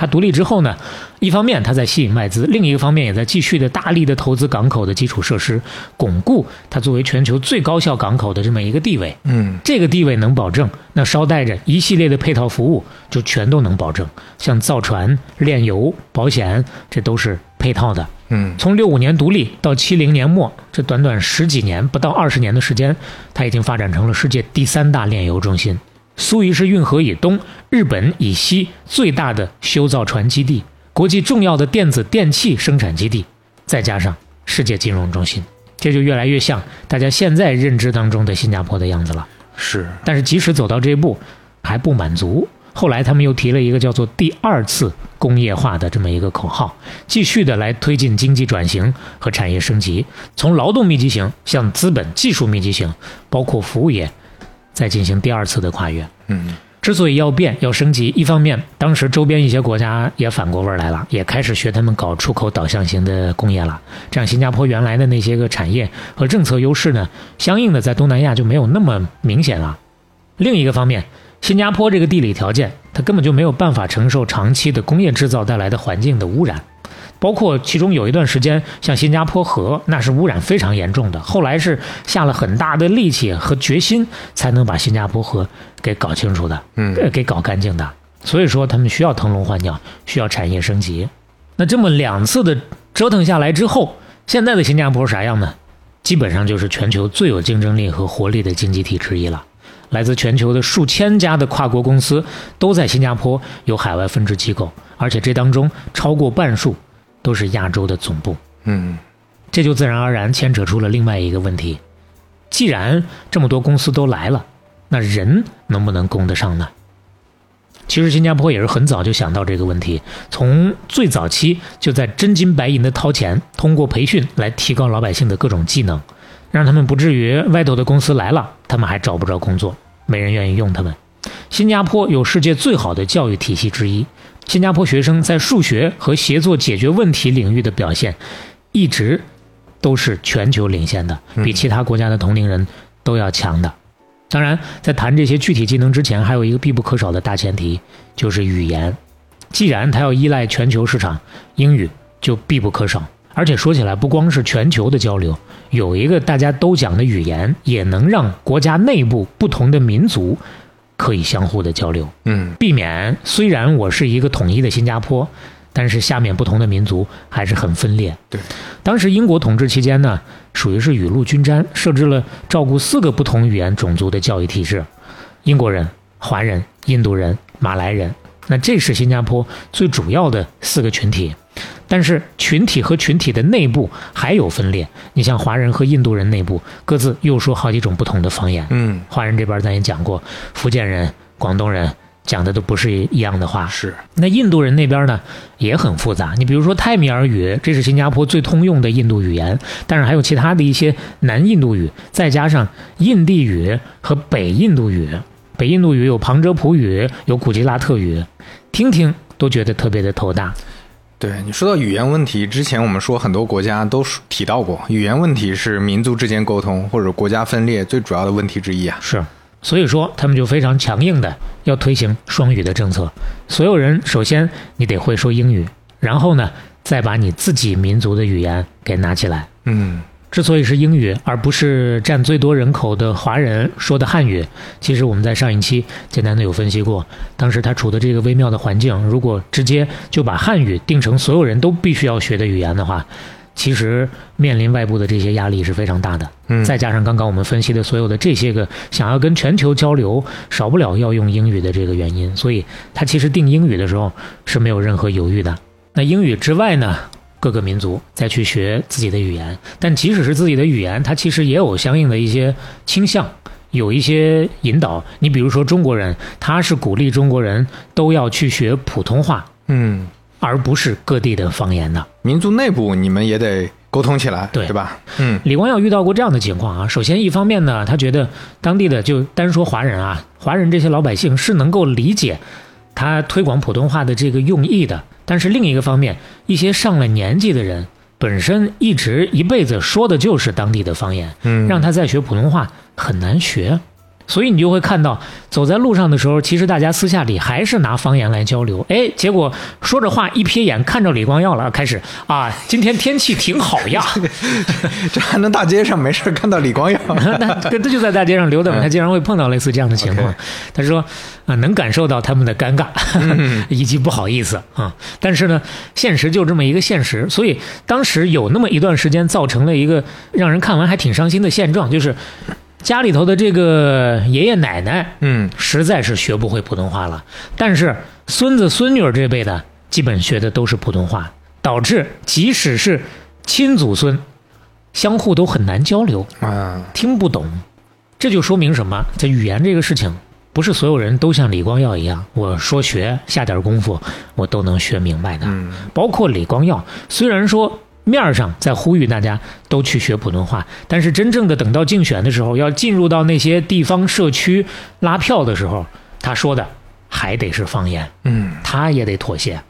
它独立之后呢，一方面它在吸引外资，另一个方面也在继续的大力的投资港口的基础设施，巩固它作为全球最高效港口的这么一个地位。嗯这个地位能保证，那捎带着一系列的配套服务就全都能保证，像造船、炼油、保险，这都是配套的。嗯从六五年独立到七零年末，这短短十几年，不到二十年的时间，它已经发展成了世界第三大炼油中心。苏伊士运河以东、日本以西最大的修造船基地，国际重要的电子电器生产基地，再加上世界金融中心，这就越来越像大家现在认知当中的新加坡的样子了。是，但是即使走到这一步，还不满足。后来他们又提了一个叫做“第二次工业化”的这么一个口号，继续的来推进经济转型和产业升级，从劳动密集型向资本技术密集型，包括服务业，再进行第二次的跨越。嗯之所以要变要升级，一方面当时周边一些国家也反过味儿来了，也开始学他们搞出口导向型的工业了。这样，新加坡原来的那些个产业和政策优势呢，相应的在东南亚就没有那么明显了。另一个方面，新加坡这个地理条件，它根本就没有办法承受长期的工业制造带来的环境的污染。包括其中有一段时间，像新加坡河，那是污染非常严重的。后来是下了很大的力气和决心，才能把新加坡河给搞清楚的，嗯呃给搞干净的。所以说，他们需要腾笼换鸟，需要产业升级。那这么两次的折腾下来之后，现在的新加坡啥样呢？基本上就是全球最有竞争力和活力的经济体之一了。来自全球的数千家的跨国公司都在新加坡有海外分支机构，而且这当中超过半数都是亚洲的总部。嗯，这就自然而然牵扯出了另外一个问题：既然这么多公司都来了，那人能不能供得上呢？其实新加坡也是很早就想到这个问题，从最早期就在真金白银的掏钱，通过培训来提高老百姓的各种技能，让他们不至于外头的公司来了，他们还找不着工作，没人愿意用他们。新加坡有世界最好的教育体系之一，新加坡学生在数学和协作解决问题领域的表现，一直都是全球领先的，比其他国家的同龄人都要强的。当然，在谈这些具体技能之前，还有一个必不可少的大前提，就是语言。既然它要依赖全球市场，英语就必不可少。而且说起来，不光是全球的交流，有一个大家都讲的语言，也能让国家内部不同的民族可以相互的交流，嗯避免虽然我是一个统一的新加坡，但是下面不同的民族还是很分裂。对，当时英国统治期间呢，属于是雨露均沾，设置了照顾四个不同语言种族的教育体制：英国人、华人、印度人、马来人。那这是新加坡最主要的四个群体，但是群体和群体的内部还有分裂。你像华人和印度人内部各自又说好几种不同的方言。嗯，华人这边咱也讲过，福建人、广东人讲的都不是一样的话。是，那印度人那边呢也很复杂，你比如说泰米尔语，这是新加坡最通用的印度语言，但是还有其他的一些南印度语，再加上印地语和北印度语。北印度语有旁遮普语，有古吉拉特语，听听都觉得特别的头大。对你说到语言问题，之前我们说很多国家都提到过，语言问题是民族之间沟通或者国家分裂最主要的问题之一啊。是，所以说他们就非常强硬的要推行双语的政策。所有人首先你得会说英语，然后呢再把你自己民族的语言给拿起来。嗯之所以是英语，而不是占最多人口的华人说的汉语，其实我们在上一期简单的有分析过。当时他处的这个微妙的环境，如果直接就把汉语定成所有人都必须要学的语言的话，其实面临外部的这些压力是非常大的。嗯，再加上刚刚我们分析的所有的这些个想要跟全球交流，少不了要用英语的这个原因，所以他其实定英语的时候是没有任何犹豫的。那英语之外呢？各个民族再去学自己的语言，但即使是自己的语言，它其实也有相应的一些倾向，有一些引导。你比如说中国人，他是鼓励中国人都要去学普通话，嗯，而不是各地的方言的。民族内部你们也得沟通起来，对对吧？嗯李光耀遇到过这样的情况啊。首先，一方面呢，他觉得当地的就单说华人啊，华人这些老百姓是能够理解他推广普通话的这个用意的。但是另一个方面，一些上了年纪的人本身一直一辈子说的就是当地的方言，嗯，让他再学普通话很难学。所以你就会看到，走在路上的时候，其实大家私下里还是拿方言来交流。哎，结果说着话一瞥眼看着李光耀了，开始啊，今天天气挺好呀。这还能大街上没事看到李光耀？那这这就在大街上溜达嘛，他经常会碰到类似这样的情况。他说啊，能感受到他们的尴尬 以及不好意思啊。但是呢，现实就这么一个现实，所以当时有那么一段时间，造成了一个让人看完还挺伤心的现状，就是家里头的这个爷爷奶奶嗯实在是学不会普通话了，但是孙子孙女儿这辈的基本学的都是普通话，导致即使是亲祖孙，相互都很难交流。啊，听不懂，这就说明什么？这语言这个事情，不是所有人都像李光耀一样，我说学下点功夫，我都能学明白的。嗯包括李光耀，虽然说面儿上在呼吁大家都去学普通话，但是真正的等到竞选的时候，要进入到那些地方社区拉票的时候，他说的还得是方言。嗯他也得妥协，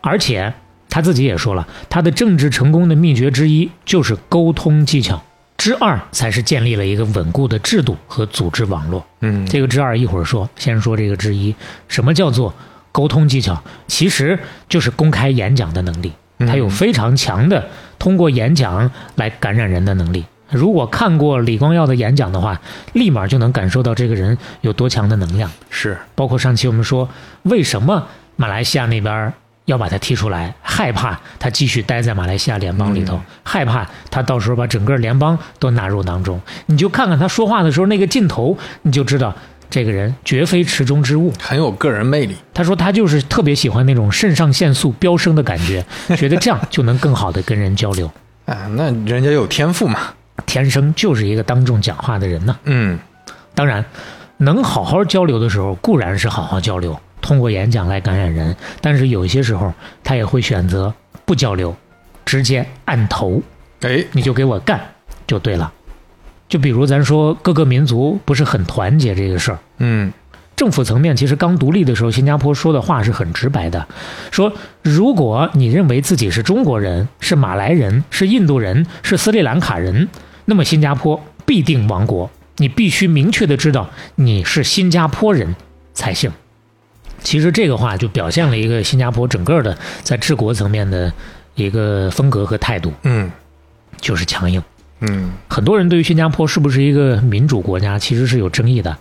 而且他自己也说了，他的政治成功的秘诀之一就是沟通技巧，之二才是建立了一个稳固的制度和组织网络。嗯，这个之二一会儿说，先说这个之一，什么叫做沟通技巧？其实就是公开演讲的能力，他有非常强的通过演讲来感染人的能力。如果看过李光耀的演讲的话，立马就能感受到这个人有多强的能量。是包括上期我们说，为什么马来西亚那边要把他踢出来，害怕他继续待在马来西亚联邦里头，害怕他到时候把整个联邦都纳入囊中。你就看看他说话的时候那个劲头，你就知道这个人绝非池中之物。很有个人魅力。他说他就是特别喜欢那种肾上腺素飙升的感觉，觉得这样就能更好的跟人交流。啊，那人家有天赋嘛，天生就是一个当众讲话的人呢。嗯当然，能好好交流的时候固然是好好交流，通过演讲来感染人。但是有些时候他也会选择不交流，直接按头，哎，你就给我干就对了。就比如咱说各个民族不是很团结这个事儿，嗯政府层面其实刚独立的时候，新加坡说的话是很直白的，说如果你认为自己是中国人、是马来人、是印度人、是斯里兰卡人，那么新加坡必定亡国。你必须明确的知道你是新加坡人才行。其实这个话就表现了一个新加坡整个的在治国层面的一个风格和态度，嗯就是强硬。嗯很多人对于新加坡是不是一个民主国家，其实是有争议的。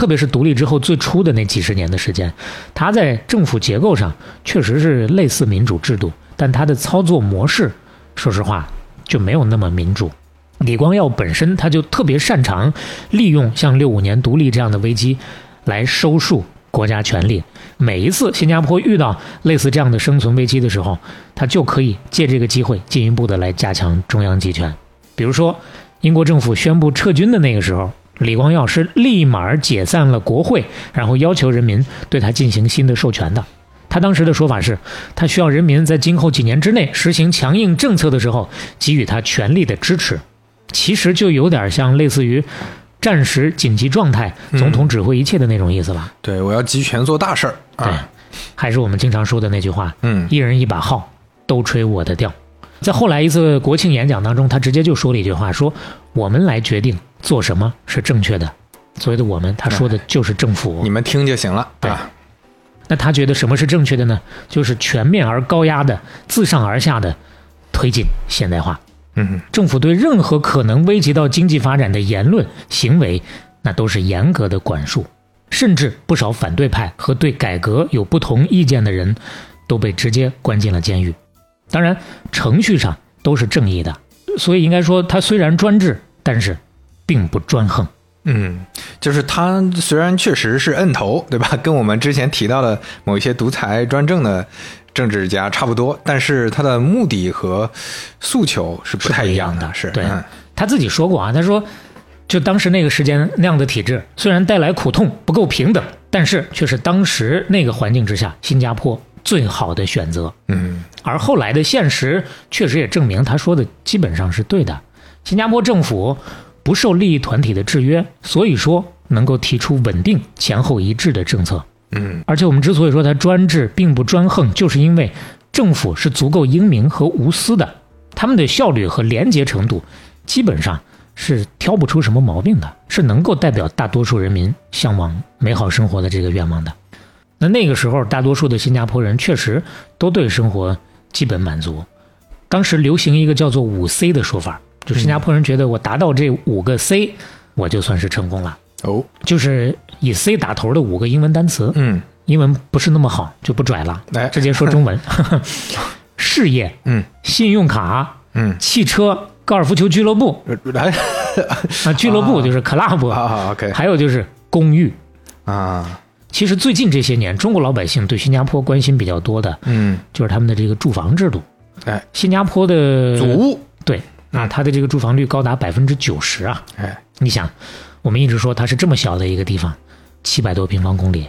特别是独立之后最初的那几十年的时间，它在政府结构上确实是类似民主制度，但它的操作模式，说实话就没有那么民主。李光耀本身他就特别擅长利用像六五年独立这样的危机来收束国家权力。每一次新加坡遇到类似这样的生存危机的时候，他就可以借这个机会进一步的来加强中央集权。比如说，英国政府宣布撤军的那个时候，李光耀是立马解散了国会，然后要求人民对他进行新的授权的。他当时的说法是，他需要人民在今后几年之内实行强硬政策的时候，给予他全力的支持。其实就有点像类似于战时紧急状态，总统指挥一切的那种意思吧。对，我要集权做大事儿对啊，，还是我们经常说的那句话：嗯一人一把号，都吹我的调。在后来一次国庆演讲当中，他直接就说了一句话：说我们来决定做什么是正确的。所谓的我们，他说的就是政府你。们听就行了对啊，那他觉得什么是正确的呢？就是全面而高压的、自上而下的推进现代化。嗯政府对任何可能危及到经济发展的言论、行为，那都是严格的管束，甚至不少反对派和对改革有不同意见的人，都被直接关进了监狱。当然，程序上都是正义的，所以应该说，他虽然专制，但是并不专横。嗯，就是他虽然确实是摁头，对吧？跟我们之前提到的某一些独裁专政的政治家差不多，但是他的目的和诉求是不太一样的，是对嗯他自己说过啊，他说，就当时那个时间那样的体制，虽然带来苦痛，不够平等，但是却是当时那个环境之下新加坡最好的选择。嗯而后来的现实确实也证明他说的基本上是对的。新加坡政府不受利益团体的制约，所以说能够提出稳定、前后一致的政策。嗯而且我们之所以说它专制并不专横，就是因为政府是足够英明和无私的，他们的效率和廉洁程度基本上是挑不出什么毛病的，是能够代表大多数人民向往美好生活的这个愿望的。那那个时候，大多数的新加坡人确实都对生活基本满足。当时流行一个叫做“五 C” 的说法，就新加坡人觉得我达到这五个 C，我就算是成功了。哦就是以 C 打头的五个英文单词，嗯英文不是那么好就不拽了，来直接说中文。事业、嗯信用卡、嗯，汽车、高尔夫球俱乐部来啊，俱乐部就是 club，、还有就是公寓。啊其实最近这些年，中国老百姓对新加坡关心比较多的，嗯就是他们的这个住房制度。哎，新加坡的祖屋对啊，它的这个住房率高达百分之九十啊。哎你想，我们一直说它是这么小的一个地方，七百多平方公里，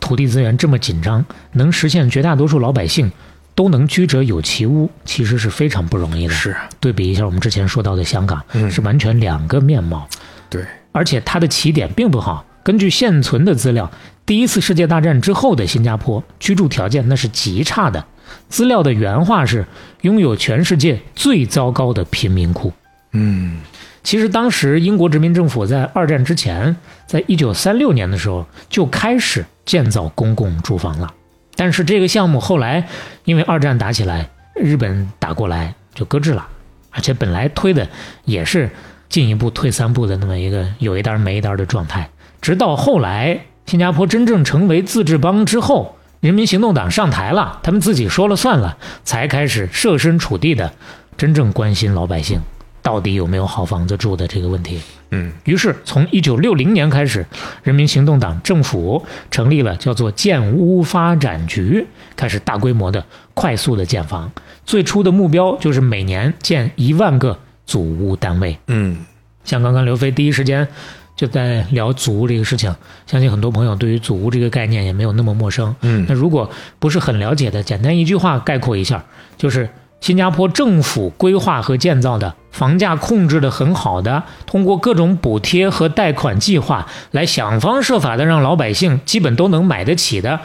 土地资源这么紧张，能实现绝大多数老百姓都能居者有其屋，其实是非常不容易的。是对比一下我们之前说到的香港，嗯是完全两个面貌。对而且它的起点并不好。根据现存的资料，第一次世界大战之后的新加坡居住条件那是极差的。资料的原话是拥有全世界最糟糕的贫民窟。嗯。其实当时英国殖民政府在二战之前，在一九三六年的时候就开始建造公共住房了，但是这个项目后来因为二战打起来，日本打过来就搁置了，而且本来推的也是进一步退三步的那么一个有一单没一单的状态，直到后来新加坡真正成为自治邦之后，人民行动党上台了，他们自己说了算了，才开始设身处地的真正关心老百姓到底有没有好房子住的这个问题。嗯于是，从一九六零年开始，人民行动党政府成立了叫做建屋发展局，开始大规模的、快速的建房。最初的目标就是每年建一万个祖屋单位。嗯像刚刚刘飞第一时间就在聊祖屋这个事情，相信很多朋友对于祖屋这个概念也没有那么陌生。嗯那如果不是很了解的，简单一句话概括一下，就是新加坡政府规划和建造的房价控制的很好的，通过各种补贴和贷款计划来想方设法的让老百姓基本都能买得起的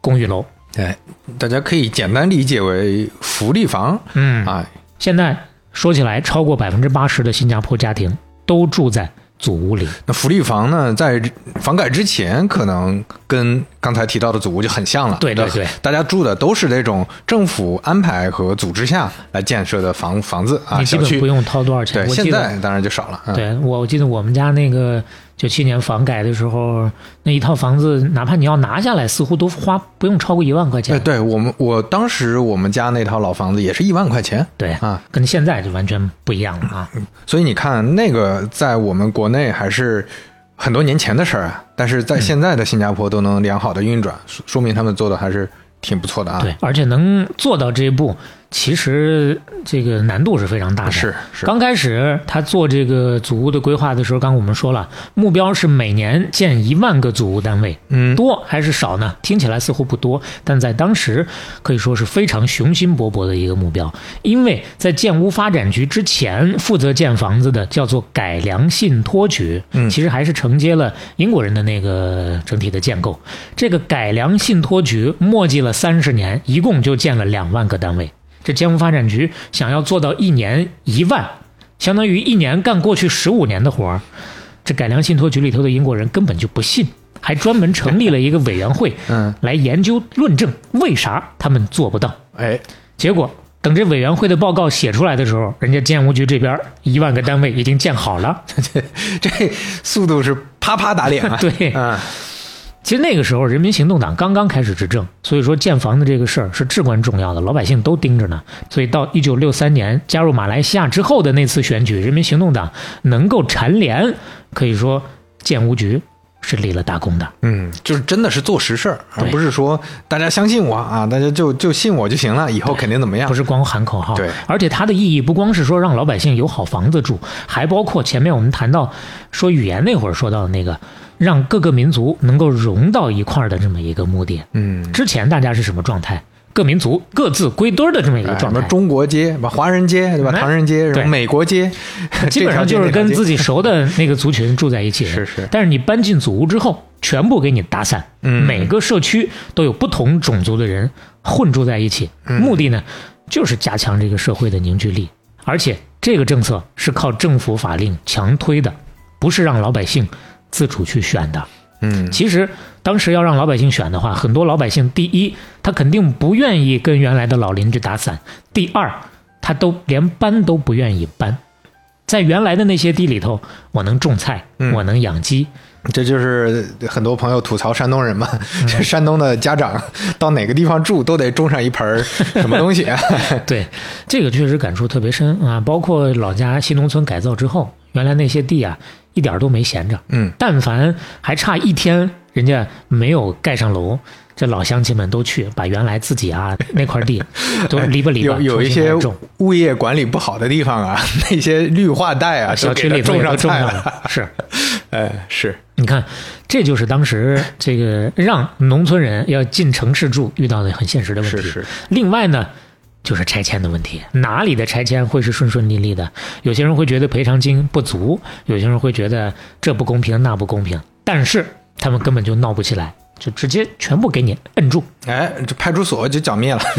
公寓楼。对，大家可以简单理解为福利房嗯，啊。现在说起来，超过百分之八十的新加坡家庭都住在祖屋里。那福利房呢，在房改之前，可能跟刚才提到的祖屋就很像了。对对对，大家住的都是那种政府安排和组织下来建设的房房子啊，你基小区。本不用掏多少钱。对，现在当然就少了。嗯、对我，我记得我们家那个九七年房改的时候，那一套房子，哪怕你要拿下来，似乎都花不用超过一万块哎，钱。对我们，我当时我们家那套老房子也是一万块钱对，啊，跟现在就完全不一样了啊。所以你看，那个在我们国内还是很多年前的事儿啊，但是在现在的新加坡都能良好的运转，说说明他们做的还是挺不错的啊。对，而且能做到这一步，其实这个难度是非常大的。是是，刚开始他做这个祖屋的规划的时候，刚刚我们说了，目标是每年建一万个祖屋单位。嗯，多还是少呢？听起来似乎不多，但在当时可以说是非常雄心勃勃的一个目标。因为在建屋发展局之前，负责建房子的叫做改良信托局，嗯其实还是承接了英国人的那个整体的建构。这个改良信托局墨迹了三十年，一共就建了两万个单位。这建屋发展局想要做到一年一万，相当于一年干过去十五年的活儿。这改良信托局里头的英国人根本就不信，还专门成立了一个委员会，嗯，来研究论证为啥他们做不到。哎，结果等这委员会的报告写出来的时候，人家建屋局这边一万个单位已经建好了。这速度是啪啪打脸啊！对，嗯，其实那个时候人民行动党刚刚开始执政，所以说建房的这个事儿是至关重要的，老百姓都盯着呢。所以到一九六三年加入马来西亚之后的那次选举，人民行动党能够蝉联，可以说建屋局是立了大功的。嗯，就是真的是做实事儿，而不是说大家相信我啊，大家就就信我就行了，以后肯定怎么样不？是光喊口号，对而且它的意义不光是说让老百姓有好房子住，还包括前面我们谈到说语言那会儿说到的那个，让各个民族能够融到一块儿的这么一个目的。嗯，之前大家是什么状态？各民族各自归堆儿的这么一个哎什么状态，中国街、吧华人街对吧？哎唐人街、什对么美国街，基本上就是跟自己己熟的那个族群住在一起。是是但是你搬进祖屋之后，全部给你打散，嗯每个社区都有不同种族的人混住在一起，嗯目的呢就是加强这个社会的凝聚力。而且这个政策是靠政府法令强推的，不是让老百姓自主去选的。嗯其实当时要让老百姓选的话，很多老百姓第一，他肯定不愿意跟原来的老邻居打散；第二，他都连搬都不愿意搬。在原来的那些地里头，我能种菜，嗯我能养鸡，这就是很多朋友吐槽山东人嘛，嗯这 山东的家长到哪个地方住都得种上一盆儿 什么东西啊？对，这个确实感触特别深啊。包括老家新农村改造之后，原来那些地啊，一点儿都没闲着。嗯，但凡还差一天，人家没有盖上楼，这老乡亲们都去把原来自己啊 那块地都离不离吧有有一些物业管理不好的地方啊，那些绿化带啊，小区里种上种上菜了。了。是，哎，是，你看，这就是当时这个让农村人要进城市住遇到的很现实的问题。是是另外呢，就是拆迁的问题，哪里的拆迁会是顺顺利利的？有些人会觉得赔偿金不足，有些人会觉得这不公平那不公平，但是他们根本就闹不起来，就直接全部给你摁住，哎，这派出所就剿灭了。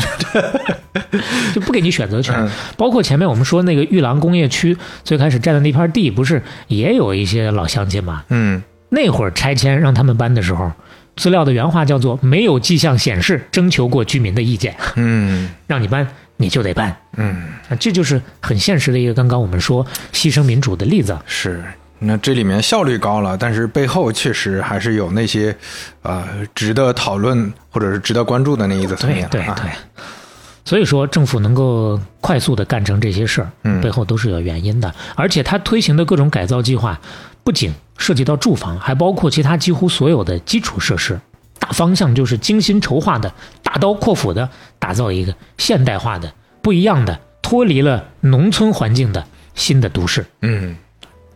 就不给你选择权。嗯包括前面我们说那个玉郎工业区最开始占的那片地，不是也有一些老乡亲吗？嗯，那会儿拆迁让他们搬的时候，资料的原话叫做“没有迹象显示征求过居民的意见，嗯让你搬你就得搬”。嗯，啊，这就是很现实的一个刚刚我们说牺牲民主的例子。是。那这里面效率高了，但是背后确实还是有那些，呃，值得讨论或者是值得关注的那一个层面。啊对对对，所以说政府能够快速的干成这些事儿，嗯背后都是有原因的。而且他推行的各种改造计划，不仅涉及到住房，还包括其他几乎所有的基础设施。大方向就是精心筹划的，大刀阔斧的打造一个现代化的、不一样的、脱离了农村环境的新的都市。嗯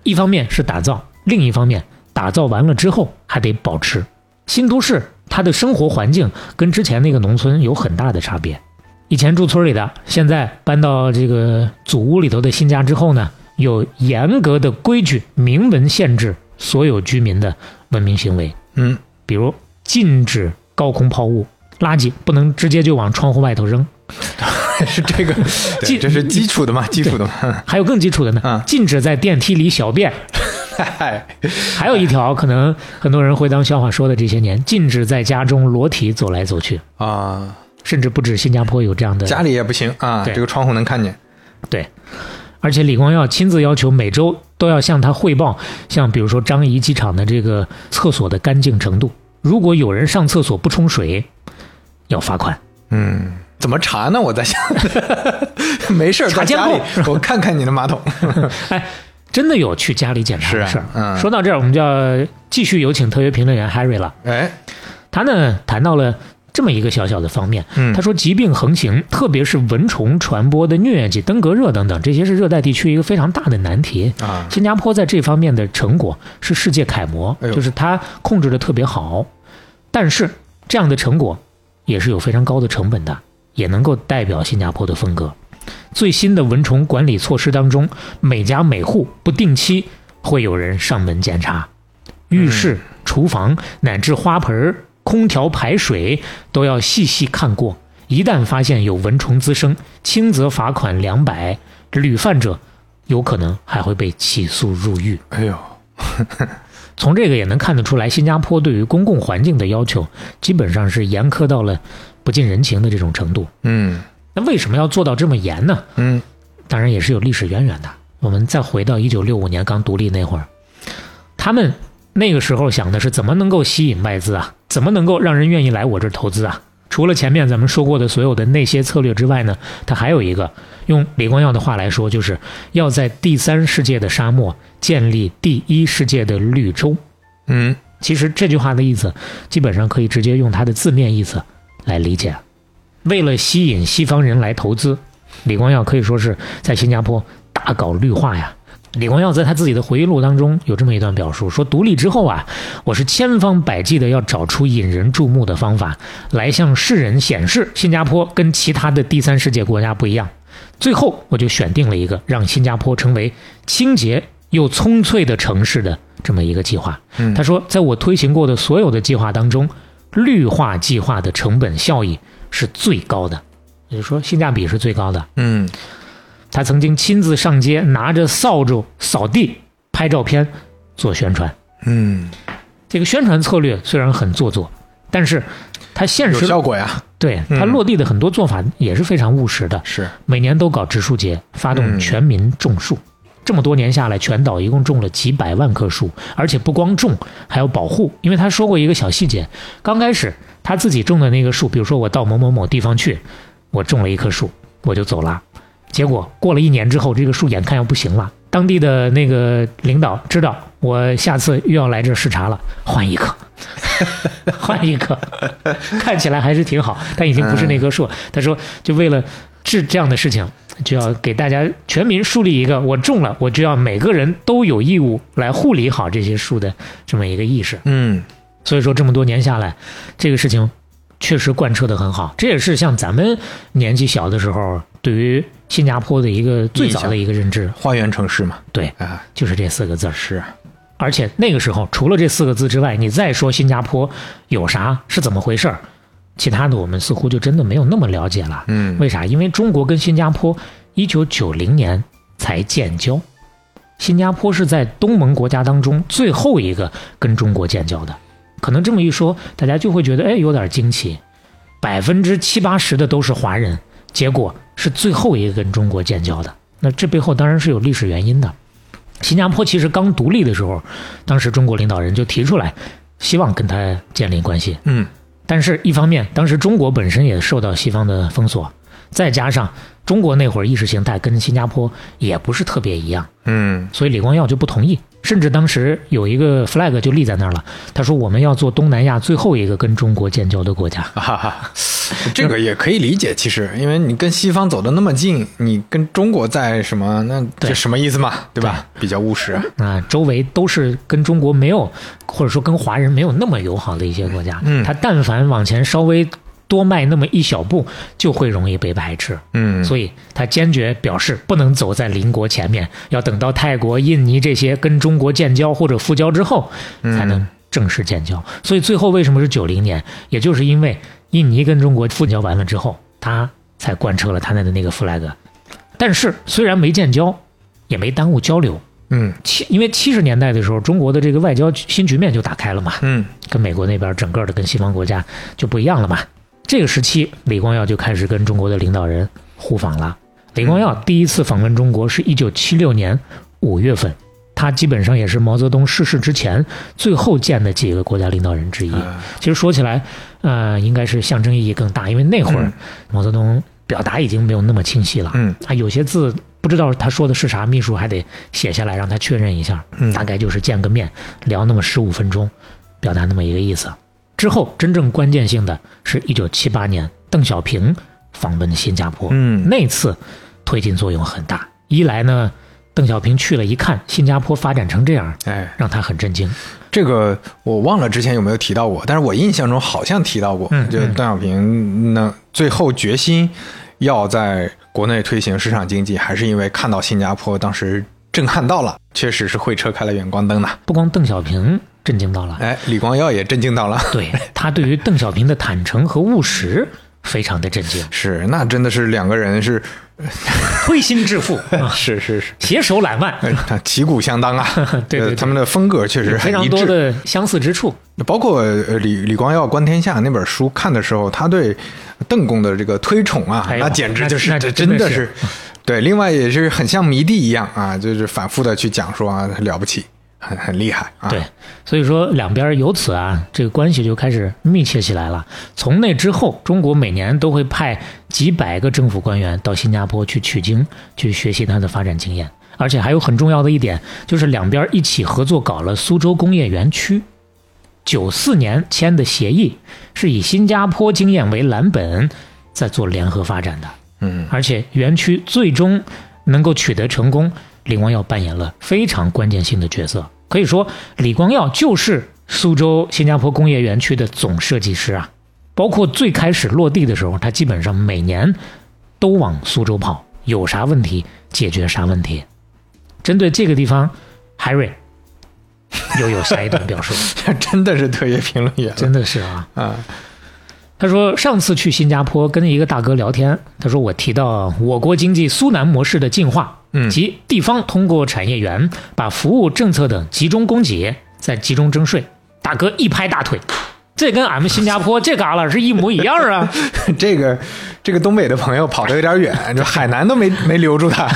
一方面是打造，另一方面打造完了之后还得保持。新都市它的生活环境跟之前那个农村有很大的差别。以前住村里的，现在搬到这个祖屋里头的新家之后呢，有严格的规矩，明文限制所有居民的文明行为，嗯，比如禁止高空抛物，垃圾不能直接就往窗户外头扔，是这个，这是基础的嘛，基础的嘛。还有更基础的呢嗯，禁止在电梯里小便。嗨，还有一条，可能很多人会当笑话说的，这些年禁止在家中裸体走来走去，啊，甚至不止新加坡有这样的。家里也不行啊，对。这个窗户能看见。对，而且李光耀亲自要求每周都要向他汇报，像比如说樟宜机场的这个厕所的干净程度，如果有人上厕所不冲水，要罚款。嗯，怎么查呢？我在想，没事儿，查家里控我看看你的马桶。哎，真的有去家里检查是啊的事儿。嗯说到这儿，我们就要继续有请特约评论员 Harry 了。哎，他呢谈到了这么一个小小的方面，嗯他说疾病横行，特别是蚊虫传播的疟疾、登革热等等，这些是热带地区一个非常大的难题。啊，新加坡在这方面的成果是世界楷模，哎就是它控制的特别好。但是这样的成果也是有非常高的成本的，也能够代表新加坡的风格。最新的蚊虫管理措施当中，每家每户不定期会有人上门检查，浴室、厨房乃至花盆儿、空调排水都要细细看过。一旦发现有蚊虫滋生，轻则罚款两百，屡犯者有可能还会被起诉入狱。哎呦，从这个也能看得出来，新加坡对于公共环境的要求基本上是严苛到了不近人情的这种程度。嗯那为什么要做到这么严呢？嗯当然也是有历史渊源的。我们再回到一九六五年刚独立那会儿，他们那个时候想的是怎么能够吸引外资啊，怎么能够让人愿意来我这儿投资啊？除了前面咱们说过的所有的那些策略之外呢，它还有一个，用李光耀的话来说，就是要在第三世界的沙漠建立第一世界的绿洲。嗯其实这句话的意思，基本上可以直接用它的字面意思来理解。为了吸引西方人来投资，李光耀可以说是在新加坡大搞绿化呀。李光耀在他自己的回忆录当中有这么一段表述，说独立之后啊，我是千方百计的要找出引人注目的方法，来向世人显示新加坡跟其他的第三世界国家不一样。最后，我就选定了一个让新加坡成为清洁又葱翠的城市的这么一个计划。嗯他说，在我推行过的所有的计划当中，绿化计划的成本效益是最高的，也就是说性价比是最高的。嗯他曾经亲自上街，拿着扫帚扫地、拍照片、做宣传。嗯，这个宣传策略虽然很做作，但是他现有实效果呀，对嗯他落地的很多做法也是非常务实的。是每年都搞植树节，发动嗯全民种树。这么多年下来，全岛一共种了几百万棵树，而且不光种，还要保护。因为他说过一个小细节，刚开始他自己种的那个树，比如说我到某某某地方去，我种了一棵树，我就走了。结果过了一年之后，这个树眼看要不行了，当地的那个领导知道我下次又要来这视察了，换一棵，换一棵，看起来还是挺好，但已经不是那棵树。他说，就为了治这样的事情，就要给大家全民树立一个，我种了，我就要每个人都有义务来护理好这些树的这么一个意识。嗯所以说这么多年下来，这个事情确实贯彻的很好。这也是像咱们年纪小的时候，对于新加坡的一个最早的一个认知，花园城市嘛，对，啊就是这四个字儿。是而且那个时候，除了这四个字之外，你再说新加坡有啥是怎么回事儿，其他的我们似乎就真的没有那么了解了。嗯为啥？因为中国跟新加坡一九九零年才建交，新加坡是在东盟国家当中最后一个跟中国建交的。可能这么一说，大家就会觉得哎有点惊奇，百分之七八十的都是华人，结果是最后一个跟中国建交的。那这背后当然是有历史原因的。新加坡其实刚独立的时候，当时中国领导人就提出来，希望跟他建立关系。嗯但是，一方面，当时中国本身也受到西方的封锁，再加上中国那会儿意识形态跟新加坡也不是特别一样，嗯所以李光耀就不同意。甚至当时有一个 flag 就立在那儿了，他说我们要做东南亚最后一个跟中国建交的国家。哈哈，这个也可以理解，其实因为你跟西方走的那么近，你跟中国在什么，那这什么意思嘛，对吧？比较务实啊。啊，周围都是跟中国没有，或者说跟华人没有那么友好的一些国家。嗯他但凡往前稍微多迈那么一小步，就会容易被排斥。嗯，所以他坚决表示不能走在邻国前面，要等到泰国、印尼这些跟中国建交或者复交之后，嗯才能正式建交。所以最后为什么是九零年？也就是因为印尼跟中国复交完了之后，他才贯彻了他的那个 flag。但是虽然没建交，也没耽误交流。嗯七，因为七十年代的时候，中国的这个外交新局面就打开了嘛，嗯跟美国那边整个的跟西方国家就不一样了嘛。这个时期，李光耀就开始跟中国的领导人互访了。李光耀第一次访问中国是一九七六年五月份，他基本上也是毛泽东逝世之前最后见的几个国家领导人之一。啊其实说起来，呃，应该是象征意义更大，因为那会儿嗯毛泽东表达已经没有那么清晰了。嗯啊，有些字不知道他说的是啥，秘书还得写下来让他确认一下。嗯大概就是见个面，聊那么十五分钟，表达那么一个意思。之后真正关键性的是一九七八年邓小平访问新加坡，嗯那次推进作用很大。一来呢，邓小平去了一看新加坡发展成这样，哎，让他很震惊。这个我忘了之前有没有提到过，但是我印象中好像提到过，嗯嗯就邓小平那最后决心要在国内推行市场经济，还是因为看到新加坡当时震撼到了，确实是会车开了远光灯呐。不光邓小平震惊到了，哎，李光耀也震惊到了，对他对于邓小平的坦诚和务实非常的震惊，是，那真的是两个人是 推心置腹啊，是是是，携手揽万，呃旗鼓相当啊，对对对。呃他们的风格确实非常。多的相似之处。包括呃李李光耀《观天下》那本书看的时候，他对邓公的这个推崇啊，哎那简直就是这真的是，对。另外也是很像迷弟一样啊，就是反复的去讲说啊，了不起，很很厉害啊。对，所以说两边由此啊，这个关系就开始密切起来了。从那之后，中国每年都会派几百个政府官员到新加坡去取经，去学习它的发展经验。而且还有很重要的一点，就是两边一起合作搞了苏州工业园区。九四年签的协议是以新加坡经验为蓝本，在做联合发展的。嗯而且园区最终能够取得成功，李光耀扮演了非常关键性的角色。可以说，李光耀就是苏州新加坡工业园区的总设计师啊。包括最开始落地的时候，他基本上每年都往苏州跑，有啥问题解决啥问题。针对这个地方，海瑞又有下一段表述，真的是特约评论员真的是啊。啊。他说上次去新加坡跟一个大哥聊天，他说我提到我国经济苏南模式的进化，嗯即地方通过产业园把服务、政策等集中供给，再集中征税。大哥一拍大腿，这跟俺们 新加坡这旮旯是一模一样啊！这个这个东北的朋友跑得有点远，就海南都没没留住他，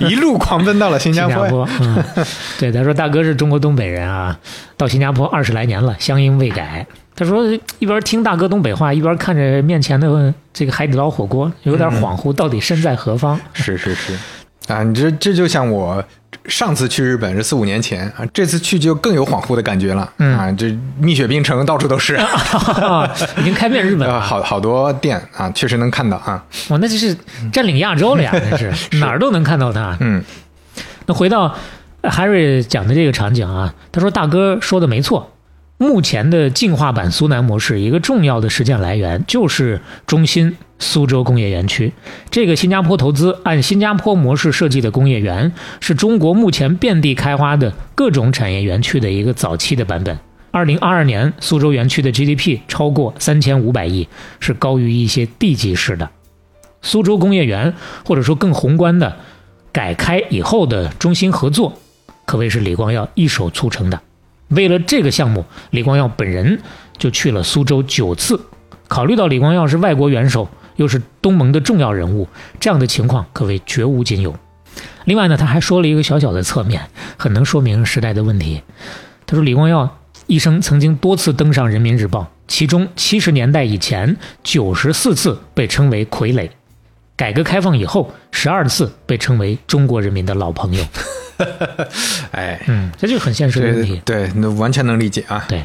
一路狂奔到了新加坡。新加坡，嗯，对，他说大哥是中国东北人啊，到新加坡二十来年了，乡音未改。他说一边听大哥东北话，一边看着面前的这个海底捞火锅，有点恍惚，到底身在何方？是是是，啊，你这这就像我上次去日本是四五年前啊，这次去就更有恍惚的感觉了、嗯啊，这蜜雪冰城到处都是，啊，已经开遍日本 啊，了，好好多店啊，确实能看到啊，哇，那就是占领亚洲了呀，那是哪儿都能看到它。嗯那回到呃 Harry 讲的这个场景啊，他说大哥说的没错。目前的进化版苏南模式，一个重要的实践来源就是中心苏州工业园区。这个新加坡投资按新加坡模式设计的工业园，是中国目前遍地开花的各种产业园区的一个早期的版本。二零二二年，苏州园区的 GDP 超过三千五百亿，是高于一些地级市的。苏州工业园，或者说更宏观的改开以后的中心合作，可谓是李光耀一手促成的。为了这个项目，李光耀本人就去了苏州九次。考虑到李光耀是外国元首，又是东盟的重要人物，这样的情况可谓绝无仅有。另外呢，他还说了一个小小的侧面，很能说明时代的问题。他说李光耀一生曾经多次登上《人民日报》，其中七十年代以前九十四次被称为傀儡，改革开放以后十二次被称为中国人民的老朋友。哎，嗯，这就是很现实的问题。对对，那完全能理解啊。对，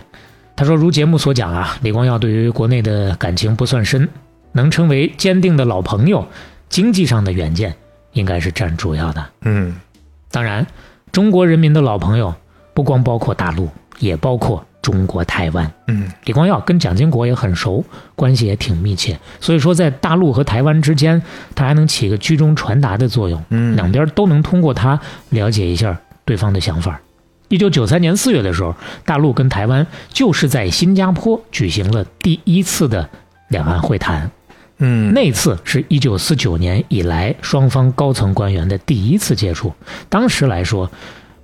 他说，如节目所讲啊，李光耀对于国内的感情不算深，能成为坚定的老朋友，经济上的远见应该是占主要的。嗯当然，中国人民的老朋友不光包括大陆，也包括中国台湾。嗯李光耀跟蒋经国也很熟，关系也挺密切，所以说在大陆和台湾之间，他还能起个居中传达的作用。嗯两边都能通过他了解一下对方的想法。一九九三年四月的时候，大陆跟台湾就是在新加坡举行了第一次的两岸会谈，嗯，那次是一九四九年以来双方高层官员的第一次接触，当时来说，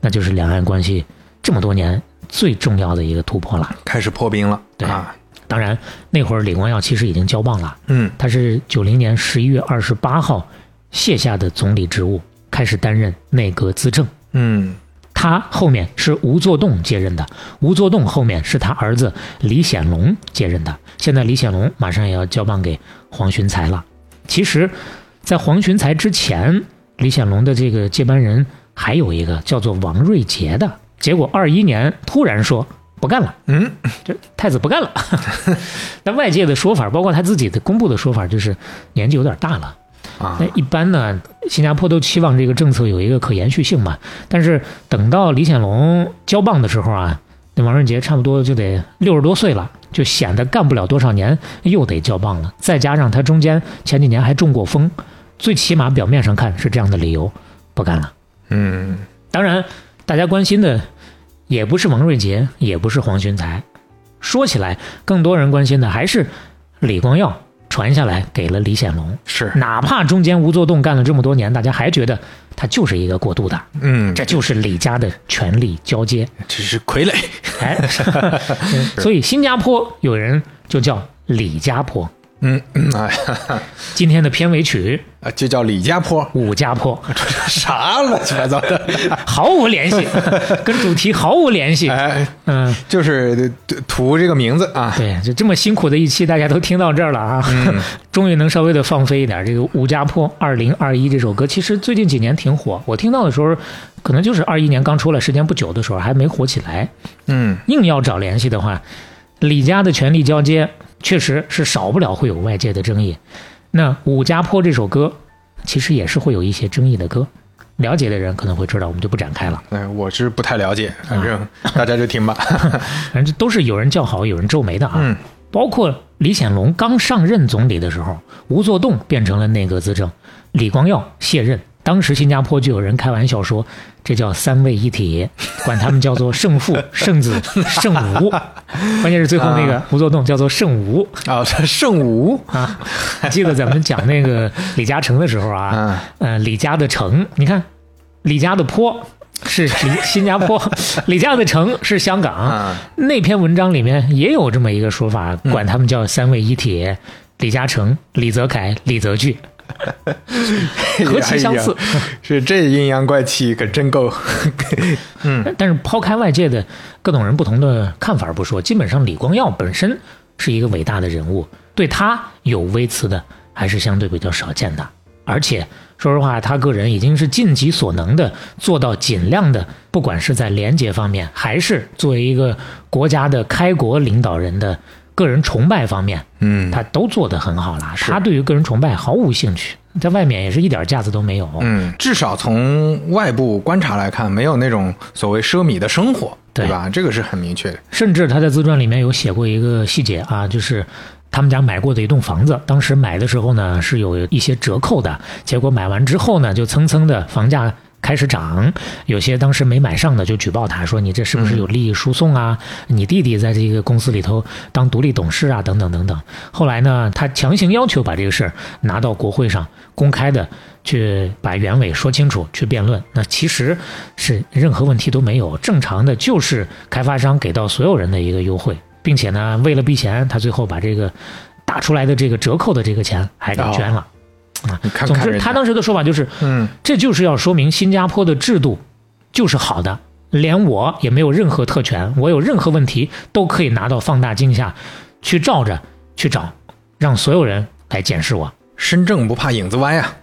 那就是两岸关系这么多年最重要的一个突破了。开始破冰了。对啊，当然，那会儿李光耀其实已经交棒了，嗯他是九零年十一月二十八号卸下的总理职务，开始担任内阁资政。嗯他后面是吴作栋接任的，吴作栋后面是他儿子李显龙接任的。现在李显龙马上也要交棒给黄循财了。其实，在黄循财之前，李显龙的这个接班人还有一个叫做王瑞杰的。结果二一年突然说不干了，嗯，这太子不干了。那外界的说法，包括他自己的公布的说法，就是年纪有点大了。啊那一般呢，新加坡都期望这个政策有一个可延续性嘛。但是等到李显龙交棒的时候啊，那王润杰差不多就得六十多岁了，就显得干不了多少年，又得交棒了。再加上他中间前几年还中过风，最起码表面上看是这样的理由，不干了。嗯当然，大家关心的也不是王瑞杰，也不是黄循财，说起来，更多人关心的还是李光耀传下来给了李显龙。是哪怕中间吴作栋干了这么多年，大家还觉得他就是一个过渡的，嗯，这就是李家的权力交接。这是傀儡。哎，所以新加坡有人就叫李家坡。嗯嗯哎今天的片尾曲啊，就叫李家坡，《武家坡 啥乱七八糟的？》毫无联系，跟主题毫无联系。哎，嗯，就是图这个名字啊。对，就这么辛苦的一期，大家都听到这儿了啊，终于能稍微的放飞一点。这个《武家坡二零二一》这首歌，其实最近几年挺火。我听到的时候，可能就是二一年刚出来，时间不久的时候，还没火起来。嗯硬要找联系的话，李家的权力交接确实是少不了会有外界的争议。那《武家坡》这首歌，其实也是会有一些争议的歌。了解的人可能会知道，我们就不展开了。嗯，我是不太了解，反正大家就听吧。反正都是有人叫好，有人皱眉的啊。嗯包括李显龙刚上任总理的时候，吴作栋变成了内阁资政，李光耀卸任。当时新加坡就有人开玩笑说，这叫三位一体，管他们叫做圣父、圣子、圣吴。关键是最后那个吴作栋叫做圣吴啊，这圣吴啊！还记得咱们讲那个李嘉诚的时候啊，嗯，呃，李家的城，你看，李家的坡是李新加坡，李家的城是香港。啊那篇文章里面也有这么一个说法，管他们叫三位一体，李嘉诚、李泽楷、李泽钜，何其相似。哎是这阴阳怪气，可真够。嗯但是抛开外界的各种人不同的看法不说，基本上李光耀本身是一个伟大的人物，对他有微词的还是相对比较少见的。而且说实话，他个人已经是尽己所能的做到尽量的，不管是在廉洁方面，还是作为一个国家的开国领导人的个人崇拜方面，嗯他都做得很好了。他对于个人崇拜毫无兴趣，在外面也是一点架子都没有。嗯，至少从外部观察来看，没有那种所谓奢靡的生活，对对吧？这个是很明确的。甚至他在自传里面有写过一个细节啊，就是他们家买过的一栋房子，当时买的时候呢是有一些折扣的，结果买完之后呢，就蹭蹭的房价。开始涨，有些当时没买上的就举报他说你这是不是有利益输送啊？你弟弟在这个公司里头当独立董事啊，等等等等。后来呢，他强行要求把这个事儿拿到国会上公开的去把原委说清楚，去辩论。那其实是任何问题都没有，正常的就是开发商给到所有人的一个优惠，并且呢，为了避嫌，他最后把这个打出来的这个折扣的这个钱还给捐了。啊 你。看总之，他当时的说法就是，嗯这就是要说明新加坡的制度就是好的，连我也没有任何特权，我有任何问题都可以拿到放大镜下去照着去找，让所有人来检视我。身正不怕影子歪啊。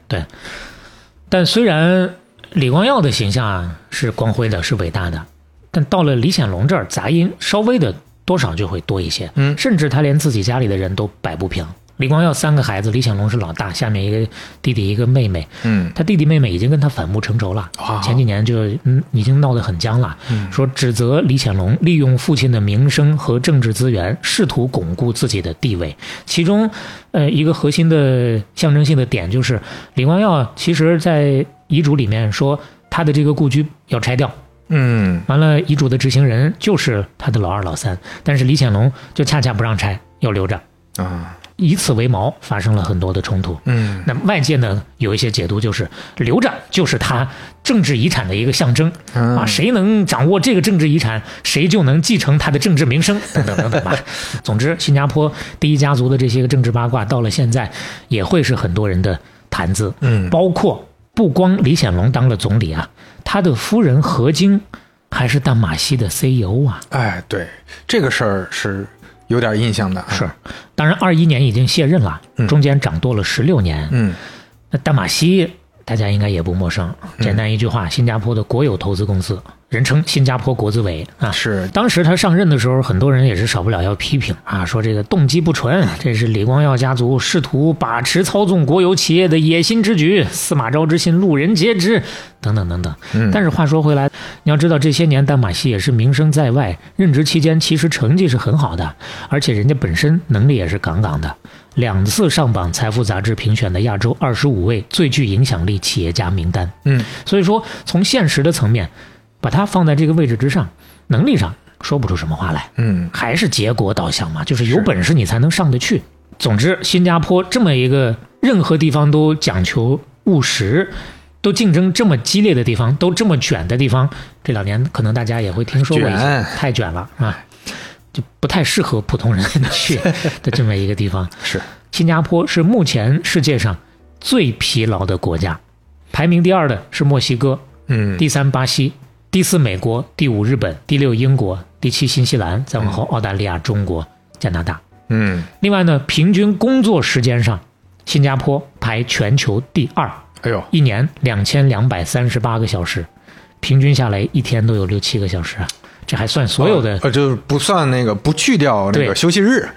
但虽然李光耀的形象啊是光辉的，是伟大的，但到了李显龙这儿，杂音稍微的多少就会多一些。嗯甚至他连自己家里的人都摆不平。李光耀三个孩子，李显龙是老大，下面一个弟弟一个妹妹。嗯。他弟弟妹妹已经跟他反目成仇了，哇前几年就嗯已经闹得很僵了，说指责李显龙利用父亲的名声和政治资源，试图巩固自己的地位。其中，呃，一个核心的象征性的点就是李光耀其实在遗嘱里面说他的这个故居要拆掉，嗯。完了遗嘱的执行人就是他的老二老三，但是李显龙就恰恰不让拆，要留着，啊以此为矛，发生了很多的冲突。嗯那外界呢有一些解读就是留着就是他政治遗产的一个象征嗯啊，谁能掌握这个政治遗产，谁就能继承他的政治名声 等等等等吧。总之，新加坡第一家族的这些个政治八卦到了现在也会是很多人的谈资，嗯包括不光李显龙当了总理啊，他的夫人何晶还是淡马锡的 CEO 啊。哎，对这个事儿是有点印象的。啊。是，当然二一年已经卸任了，中间掌舵了十六年。嗯。那淡马锡大家应该也不陌生，简单一句话，新加坡的国有投资公司，人称新加坡国资委啊。是当时他上任的时候，很多人也是少不了要批评啊，说这个动机不纯，这是李光耀家族试图把持操纵国有企业的野心之举，司马昭之心，路人皆知，等等等等。嗯但是话说回来，你要知道这些年淡马锡也是名声在外，任职期间其实成绩是很好的，而且人家本身能力也是杠杠的，两次上榜财富杂志评选的亚洲二十五位最具影响力企业家名单。嗯所以说，从现实的层面，把它放在这个位置之上，能力上说不出什么话来，嗯还是结果导向嘛，就是有本事你才能上得去。总之，新加坡这么一个任何地方都讲求务实。都竞争这么激烈的地方，都这么卷的地方，这两年可能大家也会听说过一些，太卷了啊，就不太适合普通人去 的这么一个地方。是新加坡是目前世界上最疲劳的国家，排名第二的是墨西哥，嗯第三巴西，第四美国，第五日本，第六英国，第七新西兰，再往后澳大利亚、中国、加拿大。嗯。另外呢，平均工作时间上，新加坡排全球第二，哎呦。一年两千两百三十八个小时，平均下来一天都有六七个小时啊，这还算所有的呃就是不算那个不去掉那个休息日，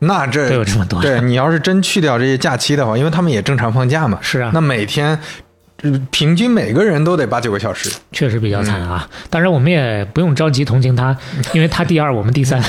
那这都有这么多。对你要是真去掉这些假期的话，因为他们也正常放假嘛，是啊。那每天呃平均每个人都得八九个小时，确实比较惨啊。当然，我们也不用着急同情他，因为他第二，我们第三，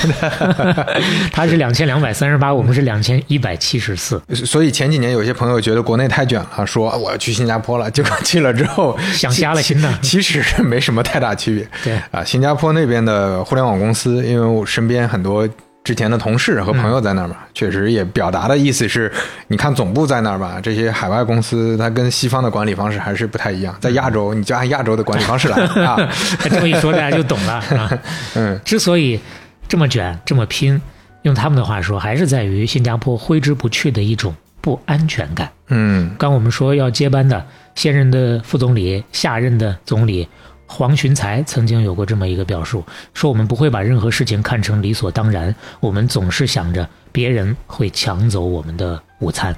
他是两千两百三十八，我们是两千一百七十四，所以前几年有些朋友觉得国内太卷了，说我要去新加坡了，结果去了之后想瞎了心呢。其实没什么太大区别。对啊，新加坡那边的互联网公司，因为我身边很多之前的同事和朋友在那儿嘛，确实也表达的意思是，你看总部在那儿吧，这些海外公司它跟西方的管理方式还是不太一样，在亚洲你就按亚洲的管理方式来 啊。这么一说，大家就懂了 啊。嗯之所以这么卷、这么拼，用他们的话说，还是在于新加坡挥之不去的一种不安全感。嗯刚我们说要接班的现任的副总理、下任的总理黄循财曾经有过这么一个表述，说我们不会把任何事情看成理所当然，我们总是想着别人会抢走我们的午餐。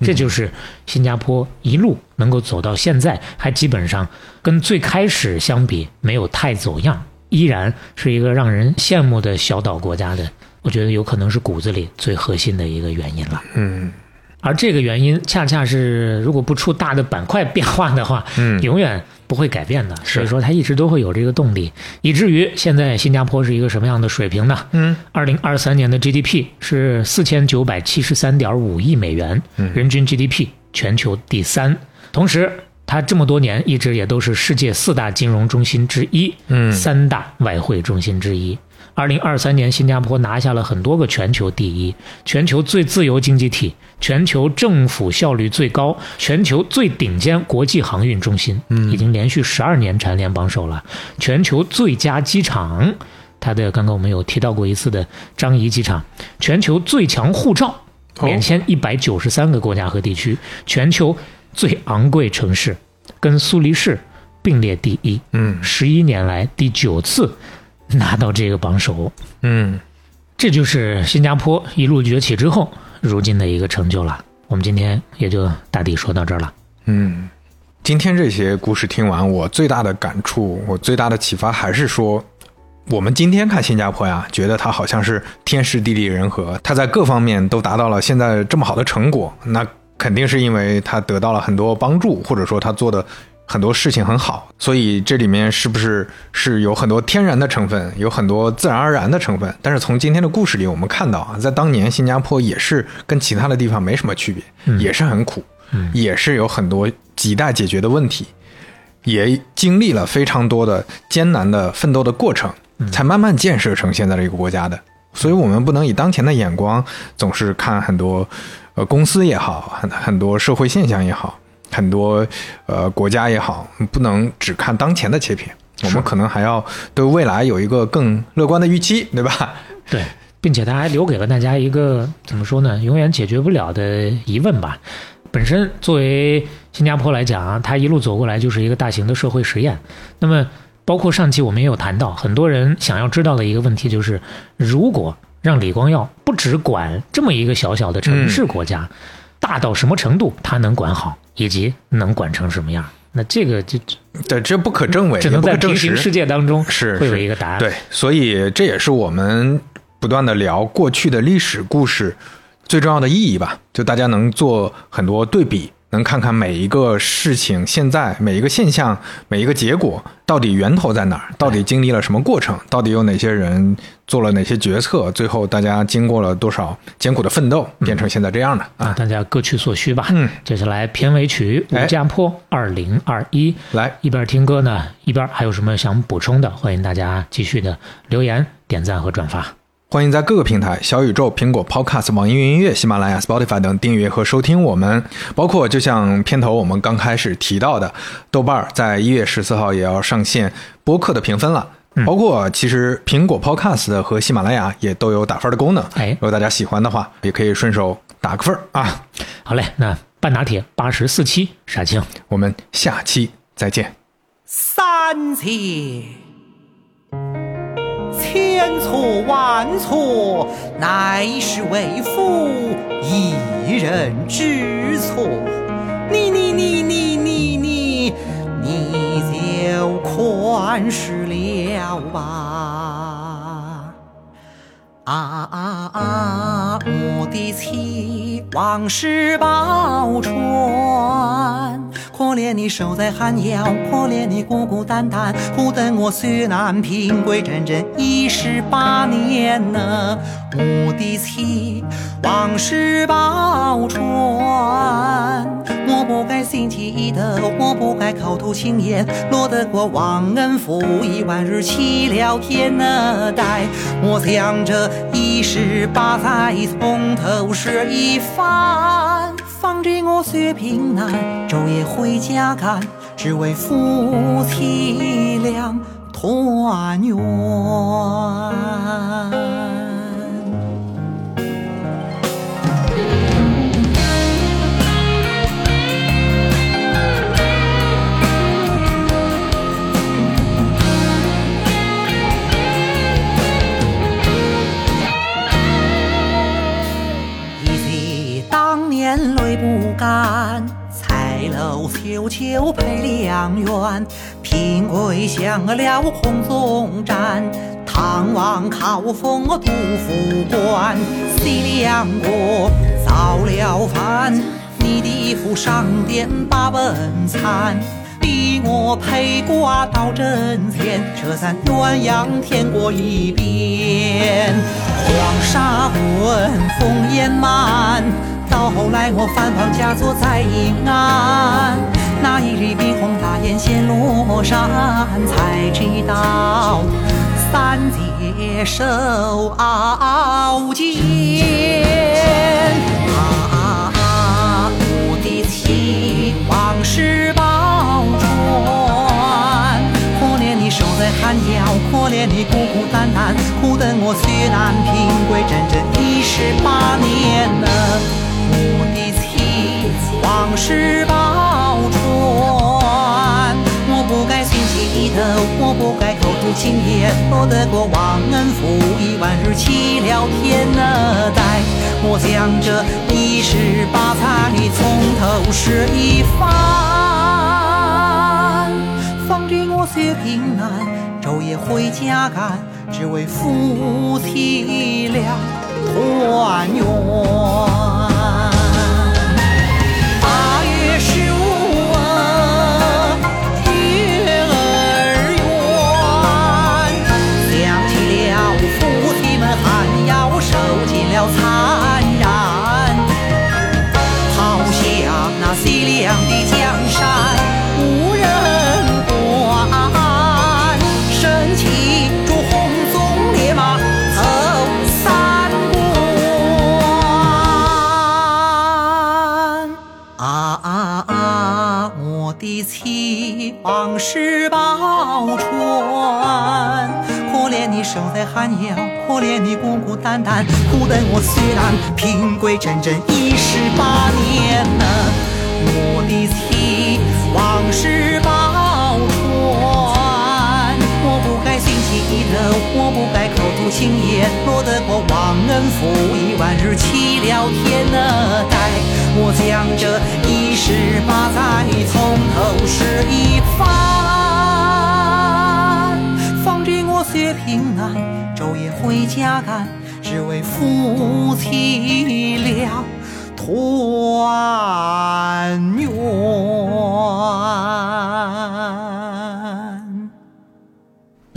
这就是新加坡一路能够走到现在，还基本上跟最开始相比没有太走样，依然是一个让人羡慕的小岛国家的。我觉得有可能是骨子里最核心的一个原因了。嗯而这个原因恰恰是，如果不出大的板块变化的话，嗯永远不会改变的。所以说，它一直都会有这个动力，以至于现在新加坡是一个什么样的水平呢？嗯二零二三年的 GDP 是四千九百七十三点五亿美元，嗯人均 GDP 全球第三。同时，它这么多年一直也都是世界四大金融中心之一，嗯三大外汇中心之一。二零二三年，新加坡拿下了很多个全球第一，全球最自由经济体，全球政府效率最高，全球最顶尖国际航运中心，嗯。已经连续十二年蝉联榜首了。全球最佳机场，它的刚刚我们有提到过一次的樟宜机场，全球最强护照，哦。连签一百九十三个国家和地区，全球最昂贵城市，跟苏黎世并列第一，嗯。十一年来第九次 拿到这个榜首。嗯，这就是新加坡一路崛起之后，如今的一个成就了。我们今天也就大抵说到这儿了。嗯，今天这些故事听完，我最大的感触，我最大的启发还是说，我们今天看新加坡呀，觉得它好像是天时地利人和，它在各方面都达到了现在这么好的成果，那肯定是因为它得到了很多帮助，或者说它做的很多事情很好，所以这里面是不是是有很多天然的成分，有很多自然而然的成分？但是从今天的故事里，我们看到啊，在当年新加坡也是跟其他的地方没什么区别，也是很苦，也是有很多亟待解决的问题，也经历了非常多的艰难的奋斗的过程，才慢慢建设成现在这个国家的。所以，我们不能以当前的眼光总是看很多，呃，公司也好，很很多社会现象也好，很多呃国家也好，不能只看当前的切片，我们可能还要对未来有一个更乐观的预期，对吧？对，并且他还留给了大家一个怎么说呢，永远解决不了的疑问吧。本身作为新加坡来讲啊，它一路走过来就是一个大型的社会实验。那么，包括上期我们也有谈到，很多人想要知道的一个问题就是，如果让李光耀不只管这么一个小小的城市国家，大到什么程度他能管好，以及能管成什么样？那这个就对，这不可证伪，只能在平行。世界当中是会有一个答案。对，所以这也是我们不断的聊过去的历史故事最重要的意义吧。就大家能做很多对比，能看看每一个事情现在每一个现象每一个结果到底源头在哪儿，到底经历了什么过程，到底有哪些人做了哪些决策，最后大家经过了多少艰苦的奋斗，变成现在这样的啊，啊。大家各取所需吧。嗯，接下来片尾曲《哎吴家坡二零二一》，来，一边听歌呢，一边还有什么想补充的，欢迎大家继续的留言、点赞和转发。欢迎在各个平台小宇宙、苹果 Podcast、网易云音乐、喜马拉雅、Spotify 等订阅和收听我们。包括就像片头我们刚开始提到的，豆瓣儿在一月十四号也要上线播客的评分了。包括其实苹果 Podcast 和喜马拉雅也都有打分的功能。哎如果大家喜欢的话，也可以顺手打个分儿啊。好嘞，那半打铁八十四期杀青。我们下期再见。三千，千错万错，乃是为夫一人之错。你你你你你你，你就宽恕了吧。啊啊啊！我的妻，往事宝船。可怜你守在寒窑，可怜你孤孤单单，苦等我岁月难平，归整整一十八年呢。我的妻，往事宝船。不该心气的，我不该口吐轻言，落得过忘恩负义，万日欺了天呢待。我想这一十八载，从头是一番。方知我岁月平安，昼夜回家赶，只为夫妻俩团圆。楼秋秋配良缘。平贵享了空中战，唐王靠封我杜甫官。西凉国造了反，你的府上殿把本参。逼我陪挂到阵前，车伞鸳鸯天过一边。黄沙滚，烽烟漫，到后来我返房嫁作在阴安。那一日碧红大雁衔罗衫，才知道。三界受傲奸。啊！我的妻，往事报船。可怜你守在寒窑，可怜你孤孤单单，苦等我血难平，归整整一十八年了。我的妻，王氏宝我不该心起头，我不该口吐轻言，落得过忘恩负义，万日欺了天了待。我将这一十八载从头试一番，方知我虽平安，昼夜回家赶，只为夫妻俩团圆。往事报传。可怜你守在寒窑，可怜你孤孤单单，苦等我虽然平归整整一十八年呢。我的妻，往事报传。我不该心起头，我不该口吐轻言，落得过忘恩负义，万日弃了天了待。我将这一十八载从头试一番，方知我虽平安，昼夜回家赶，只为夫妻俩团圆。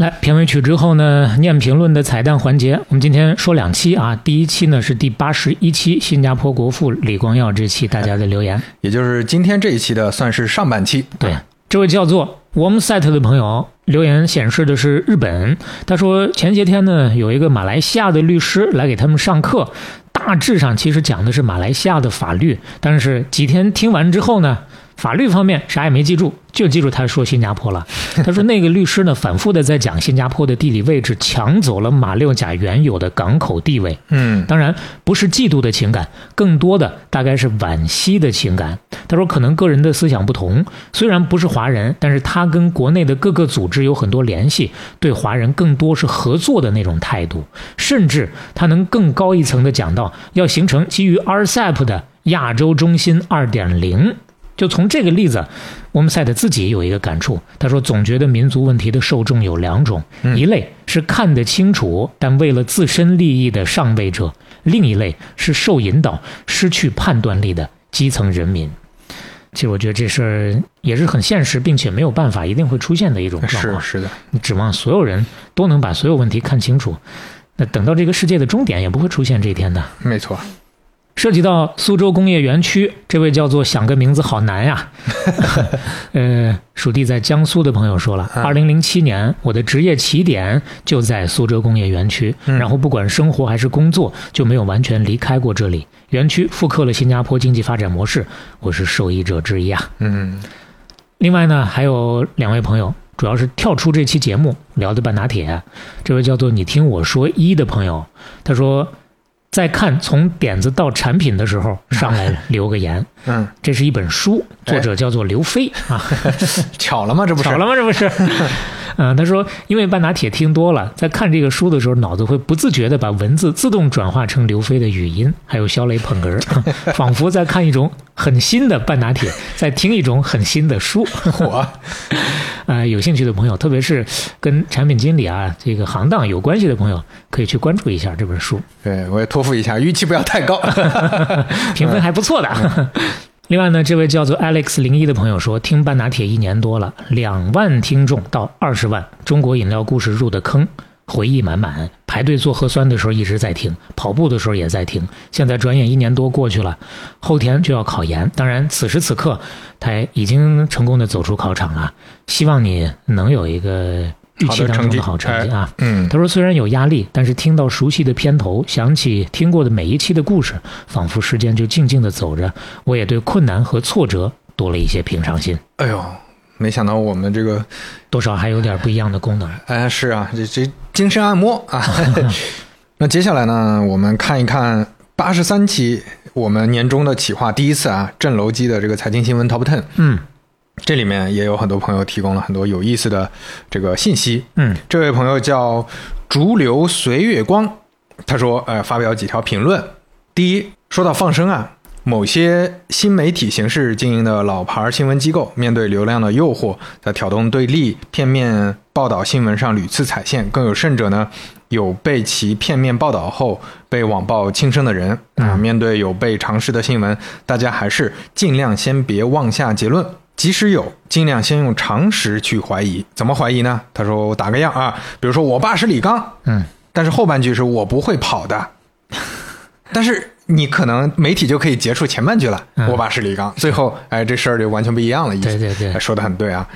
来，片尾曲之后呢，念评论的彩蛋环节，我们今天说两期啊。第一期呢是第八十一期，新加坡国父李光耀这期大家的留言。也就是今天这一期的算是上半期。对，这位叫做 Warmset 的朋友留言显示的是日本，他说前些天呢有一个马来西亚的律师来给他们上课，大致上其实讲的是马来西亚的法律，但是几天听完之后呢。法律方面啥也没记住，就记住他说新加坡了。他说那个律师呢，反复的在讲新加坡的地理位置抢走了马六甲原有的港口地位。嗯，当然不是嫉妒的情感，更多的大概是惋惜的情感。他说可能个人的思想不同，虽然不是华人，但是他跟国内的各个组织有很多联系，对华人更多是合作的那种态度，甚至他能更高一层的讲到要形成基于 RCEP 的亚洲中心二点零。就从这个例子，我们赛特自己有一个感触。他说，总觉得民族问题的受众有两种，一类是看得清楚但为了自身利益的上位者，另一类是受引导、失去判断力的基层人民。其实我觉得这事儿也是很现实，并且没有办法一定会出现的一种状况。是是的，你指望所有人都能把所有问题看清楚，那等到这个世界的终点也不会出现这一天的。没错。涉及到苏州工业园区，这位叫做想个名字好难呀。呃，属地在江苏的朋友说了，二零零七年我的职业起点就在苏州工业园区，然后不管生活还是工作，就没有完全离开过这里。园区复刻了新加坡经济发展模式，我是受益者之一啊。嗯，另外呢，还有两位朋友，主要是跳出这期节目聊的半打铁。这位叫做你听我说一的朋友，他说。在看从点子到产品的时候，上来留个言。嗯，这是一本书，作者叫做刘飞啊。巧了吗？这不是巧了吗？这不是。嗯，他说，因为半打铁听多了，在看这个书的时候，脑子会不自觉的把文字自动转化成刘飞的语音，还有肖雷捧哏，仿佛在看一种很新的半打铁，在听一种很新的书。我，呃，有兴趣的朋友，特别是跟产品经理啊这个行当有关系的朋友，可以去关注一下这本书。对，我也托付一下，预期不要太高，评分还不错的。另外呢，这位叫做 Alex 零一的朋友说，听半拿铁一年多了，两万听众到二十万，中国饮料故事入的坑，回忆满满。排队做核酸的时候一直在听，跑步的时候也在听。现在转眼一年多过去了，后天就要考研，当然此时此刻他已经成功的走出考场了。希望你能有一个。预期当中的好成绩啊！嗯，他说虽然有压力，但是听到熟悉的片头，想起听过的每一期的故事，仿佛时间就静静的走着。我也对困难和挫折多了一些平常心。哎呦，没想到我们这个，多少还有点不一样的功能。哎，是啊，这这精神按摩啊。那接下来呢，我们看一看八十三期我们年终的企划，第一次啊，镇楼机的这个财经新闻 Top Ten。嗯这里面也有很多朋友提供了很多有意思的这个信息。嗯这位朋友叫逐流随月光，他说，呃，发表几条评论。第一，说到放生啊，某些新媒体形式经营的老牌新闻机构，面对流量的诱惑，在挑动对立、片面报道新闻上屡次踩线，更有甚者呢，有被其片面报道后被网暴轻生的人啊。嗯面对有被尝试的新闻，大家还是尽量先别妄下结论。即使有，尽量先用常识去怀疑。怎么怀疑呢？他说：“我打个样啊，比如说我爸是李刚，嗯，但是后半句是我不会跑的，但是你可能媒体就可以结束前半句了，嗯我爸是李刚，最后哎这事儿就完全不一样了，意思。对对对哎说的很对啊。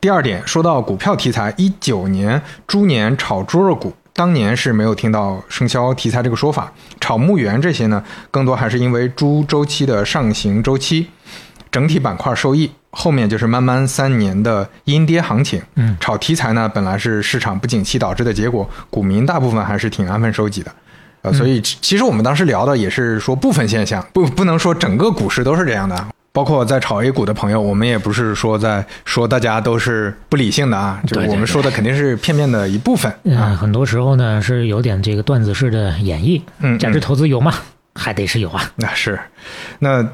第二点，说到股票题材，一九年猪年炒猪肉股。当年是没有听到生肖题材这个说法，炒墓园这些呢，更多还是因为猪周期的上行周期，整体板块受益，后面就是慢慢三年的阴跌行情。嗯炒题材呢，本来是市场不景气导致的结果，股民大部分还是挺安分守己的。呃，所以其其实我们当时聊的也是说部分现象，不不能说整个股市都是这样的。包括在炒 A 股的朋友，我们也不是说在说大家都是不理性的啊，就我们说的肯定是片面的一部分嗯，啊。很多时候呢是有点这个段子式的演绎。嗯，价值投资有吗？还得是有啊。那是，那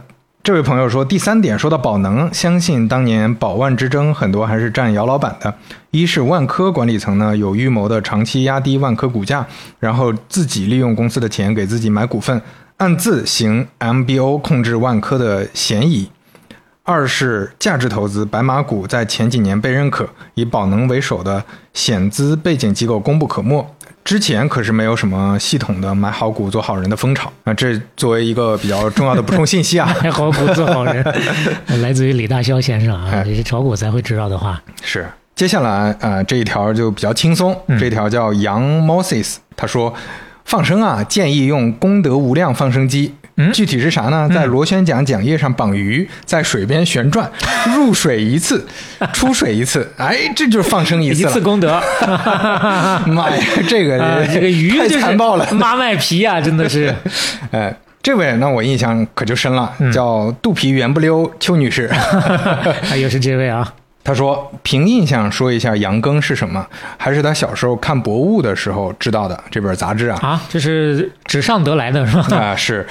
这位朋友说，第三点说到宝能，相信当年宝万之争很多还是占姚老板的。一是万科管理层呢有预谋的长期压低万科股价，然后自己利用公司的钱给自己买股份，暗自行 MBO 控制万科的嫌疑。二是价值投资，白马股在前几年被认可，以宝能为首的险资背景机构功不可没。之前可是没有什么系统的买好股做好人的风潮啊，这作为一个比较重要的补充信息啊，买好股做好人，来自于李大霄先生啊，哎这是炒股才会知道的话。是。接下来，呃，这一条就比较轻松，嗯这条叫杨 Moses，他说，放生啊，建议用功德无量放生机。嗯具体是啥呢？在螺旋桨桨叶上绑鱼，在水边旋转，入水一次，出水一次，哎，这就是放生一一次一。次功德，妈呀，这个、啊，这个鱼太就是残暴了。妈卖皮啊，真的是。哎，这位那我印象可就深了，嗯叫肚皮圆不溜邱女士。啊，又是这位啊，他说：“凭印象说一下杨庚是什么，还是他小时候看《博物》的时候知道的这本杂志啊？啊，这是纸上得来的是吧？啊、是，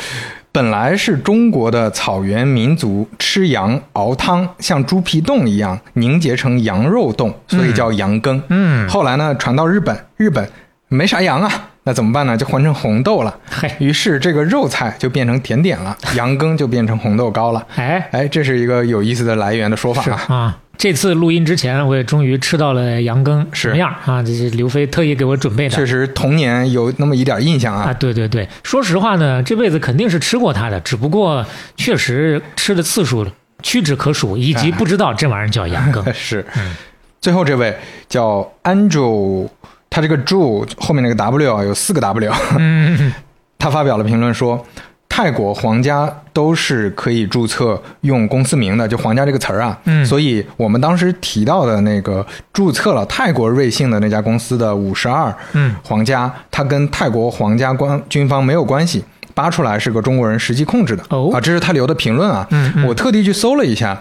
本来是中国的草原民族吃羊熬汤，像猪皮冻一样凝结成羊肉冻，所以叫羊羹。嗯，后来呢，传到日本，日本没啥羊啊，那怎么办呢？就换成红豆了。嘿，于是这个肉菜就变成甜点了，羊羹就变成红豆糕了。哎，哎，这是一个有意思的来源的说是法啊。啊。这次录音之前，我也终于吃到了羊羹，是什么样啊？这是刘飞特意给我准备的。确实童年有那么一点印象啊，啊。对对对，说实话呢，这辈子肯定是吃过它的，只不过确实吃的次数屈指可数，以及哎不知道这玩意儿叫羊羹。是嗯，最后这位叫 Andrew，他这个 Drew 后面那个 W 啊有四个 W，嗯，他发表了评论说。泰国皇家都是可以注册用公司名的，就“皇家”这个词儿啊，嗯。所以我们当时提到的那个注册了泰国瑞幸的那家公司的五十二嗯，皇家，它跟泰国皇家官军方没有关系，扒出来是个中国人实际控制的。哦啊，这是他留的评论啊。嗯嗯我特地去搜了一下，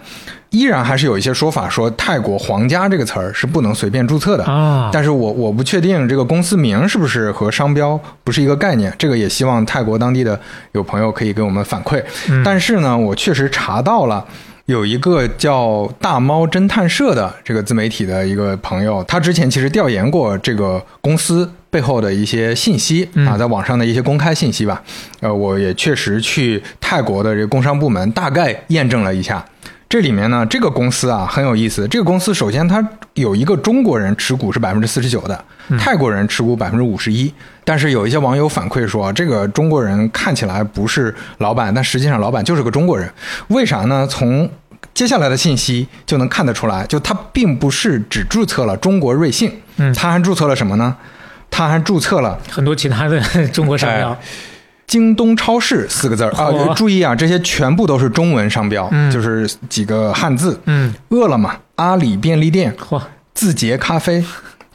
依然还是有一些说法说泰国皇家这个词儿是不能随便注册的。啊，但是我我不确定这个公司名是不是和商标不是一个概念，这个也希望泰国当地的有朋友可以给我们反馈。嗯但是呢，我确实查到了。有一个叫大猫侦探社的这个自媒体的一个朋友，他之前其实调研过这个公司背后的一些信息嗯啊，在网上的一些公开信息吧。呃，我也确实去泰国的这个工商部门大概验证了一下。这里面呢，这个公司啊很有意思。这个公司首先它有一个中国人持股是百分之四十九的，泰国人持股百分之五十一。但是有一些网友反馈说，这个中国人看起来不是老板，但实际上老板就是个中国人。为啥呢？从接下来的信息就能看得出来，就他并不是只注册了中国瑞幸，嗯他还注册了什么呢？他还注册了很多其他的 中国商标哎京东超市四个字儿。啊、嚯。注意啊，这些全部都是中文商标，嗯。就是几个汉字。嗯，饿了么、阿里便利店、字节咖啡、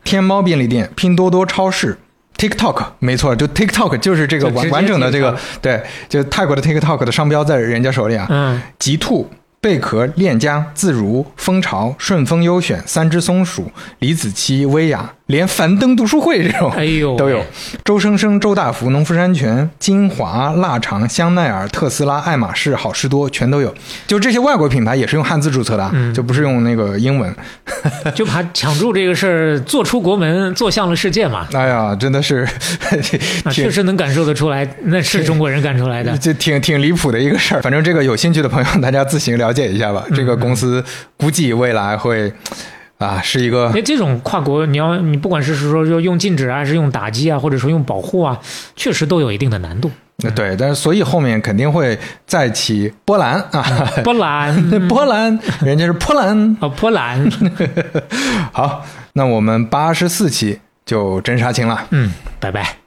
天猫便利店、拼多多超市。TikTok 没错，就 TikTok 就是这个完完整的这个对，就泰国的 TikTok 的商标在人家手里啊。嗯，极兔、贝壳、链家、自如、蜂巢、顺丰优选、三只松鼠、李子柒、薇娅，连樊登读书会这种哎呦都有。周生生、周大福、农夫山泉、金华、腊肠、香奈儿、特斯拉、爱马仕、好事多全都有。就这些外国品牌也是用汉字注册的就不是用那个英文。就把抢注这个事儿做出国门，做向了世界嘛。哎呀，真的是啊，确实能感受得出来，那是中国人干出来的。就挺挺离谱的一个事儿。反正这个有兴趣的朋友，大家自行了解一下吧。这个公司估计未来会啊是一个哎，这种跨国，你要你不管是说说用禁止啊，还是用打击啊，或者说用保护啊，确实都有一定的难度。呃对，但是所以后面肯定会再起波兰啊，波兰 波兰，人家是波兰。哦，波兰，好，那我们八十四期就真杀青了。嗯，拜拜。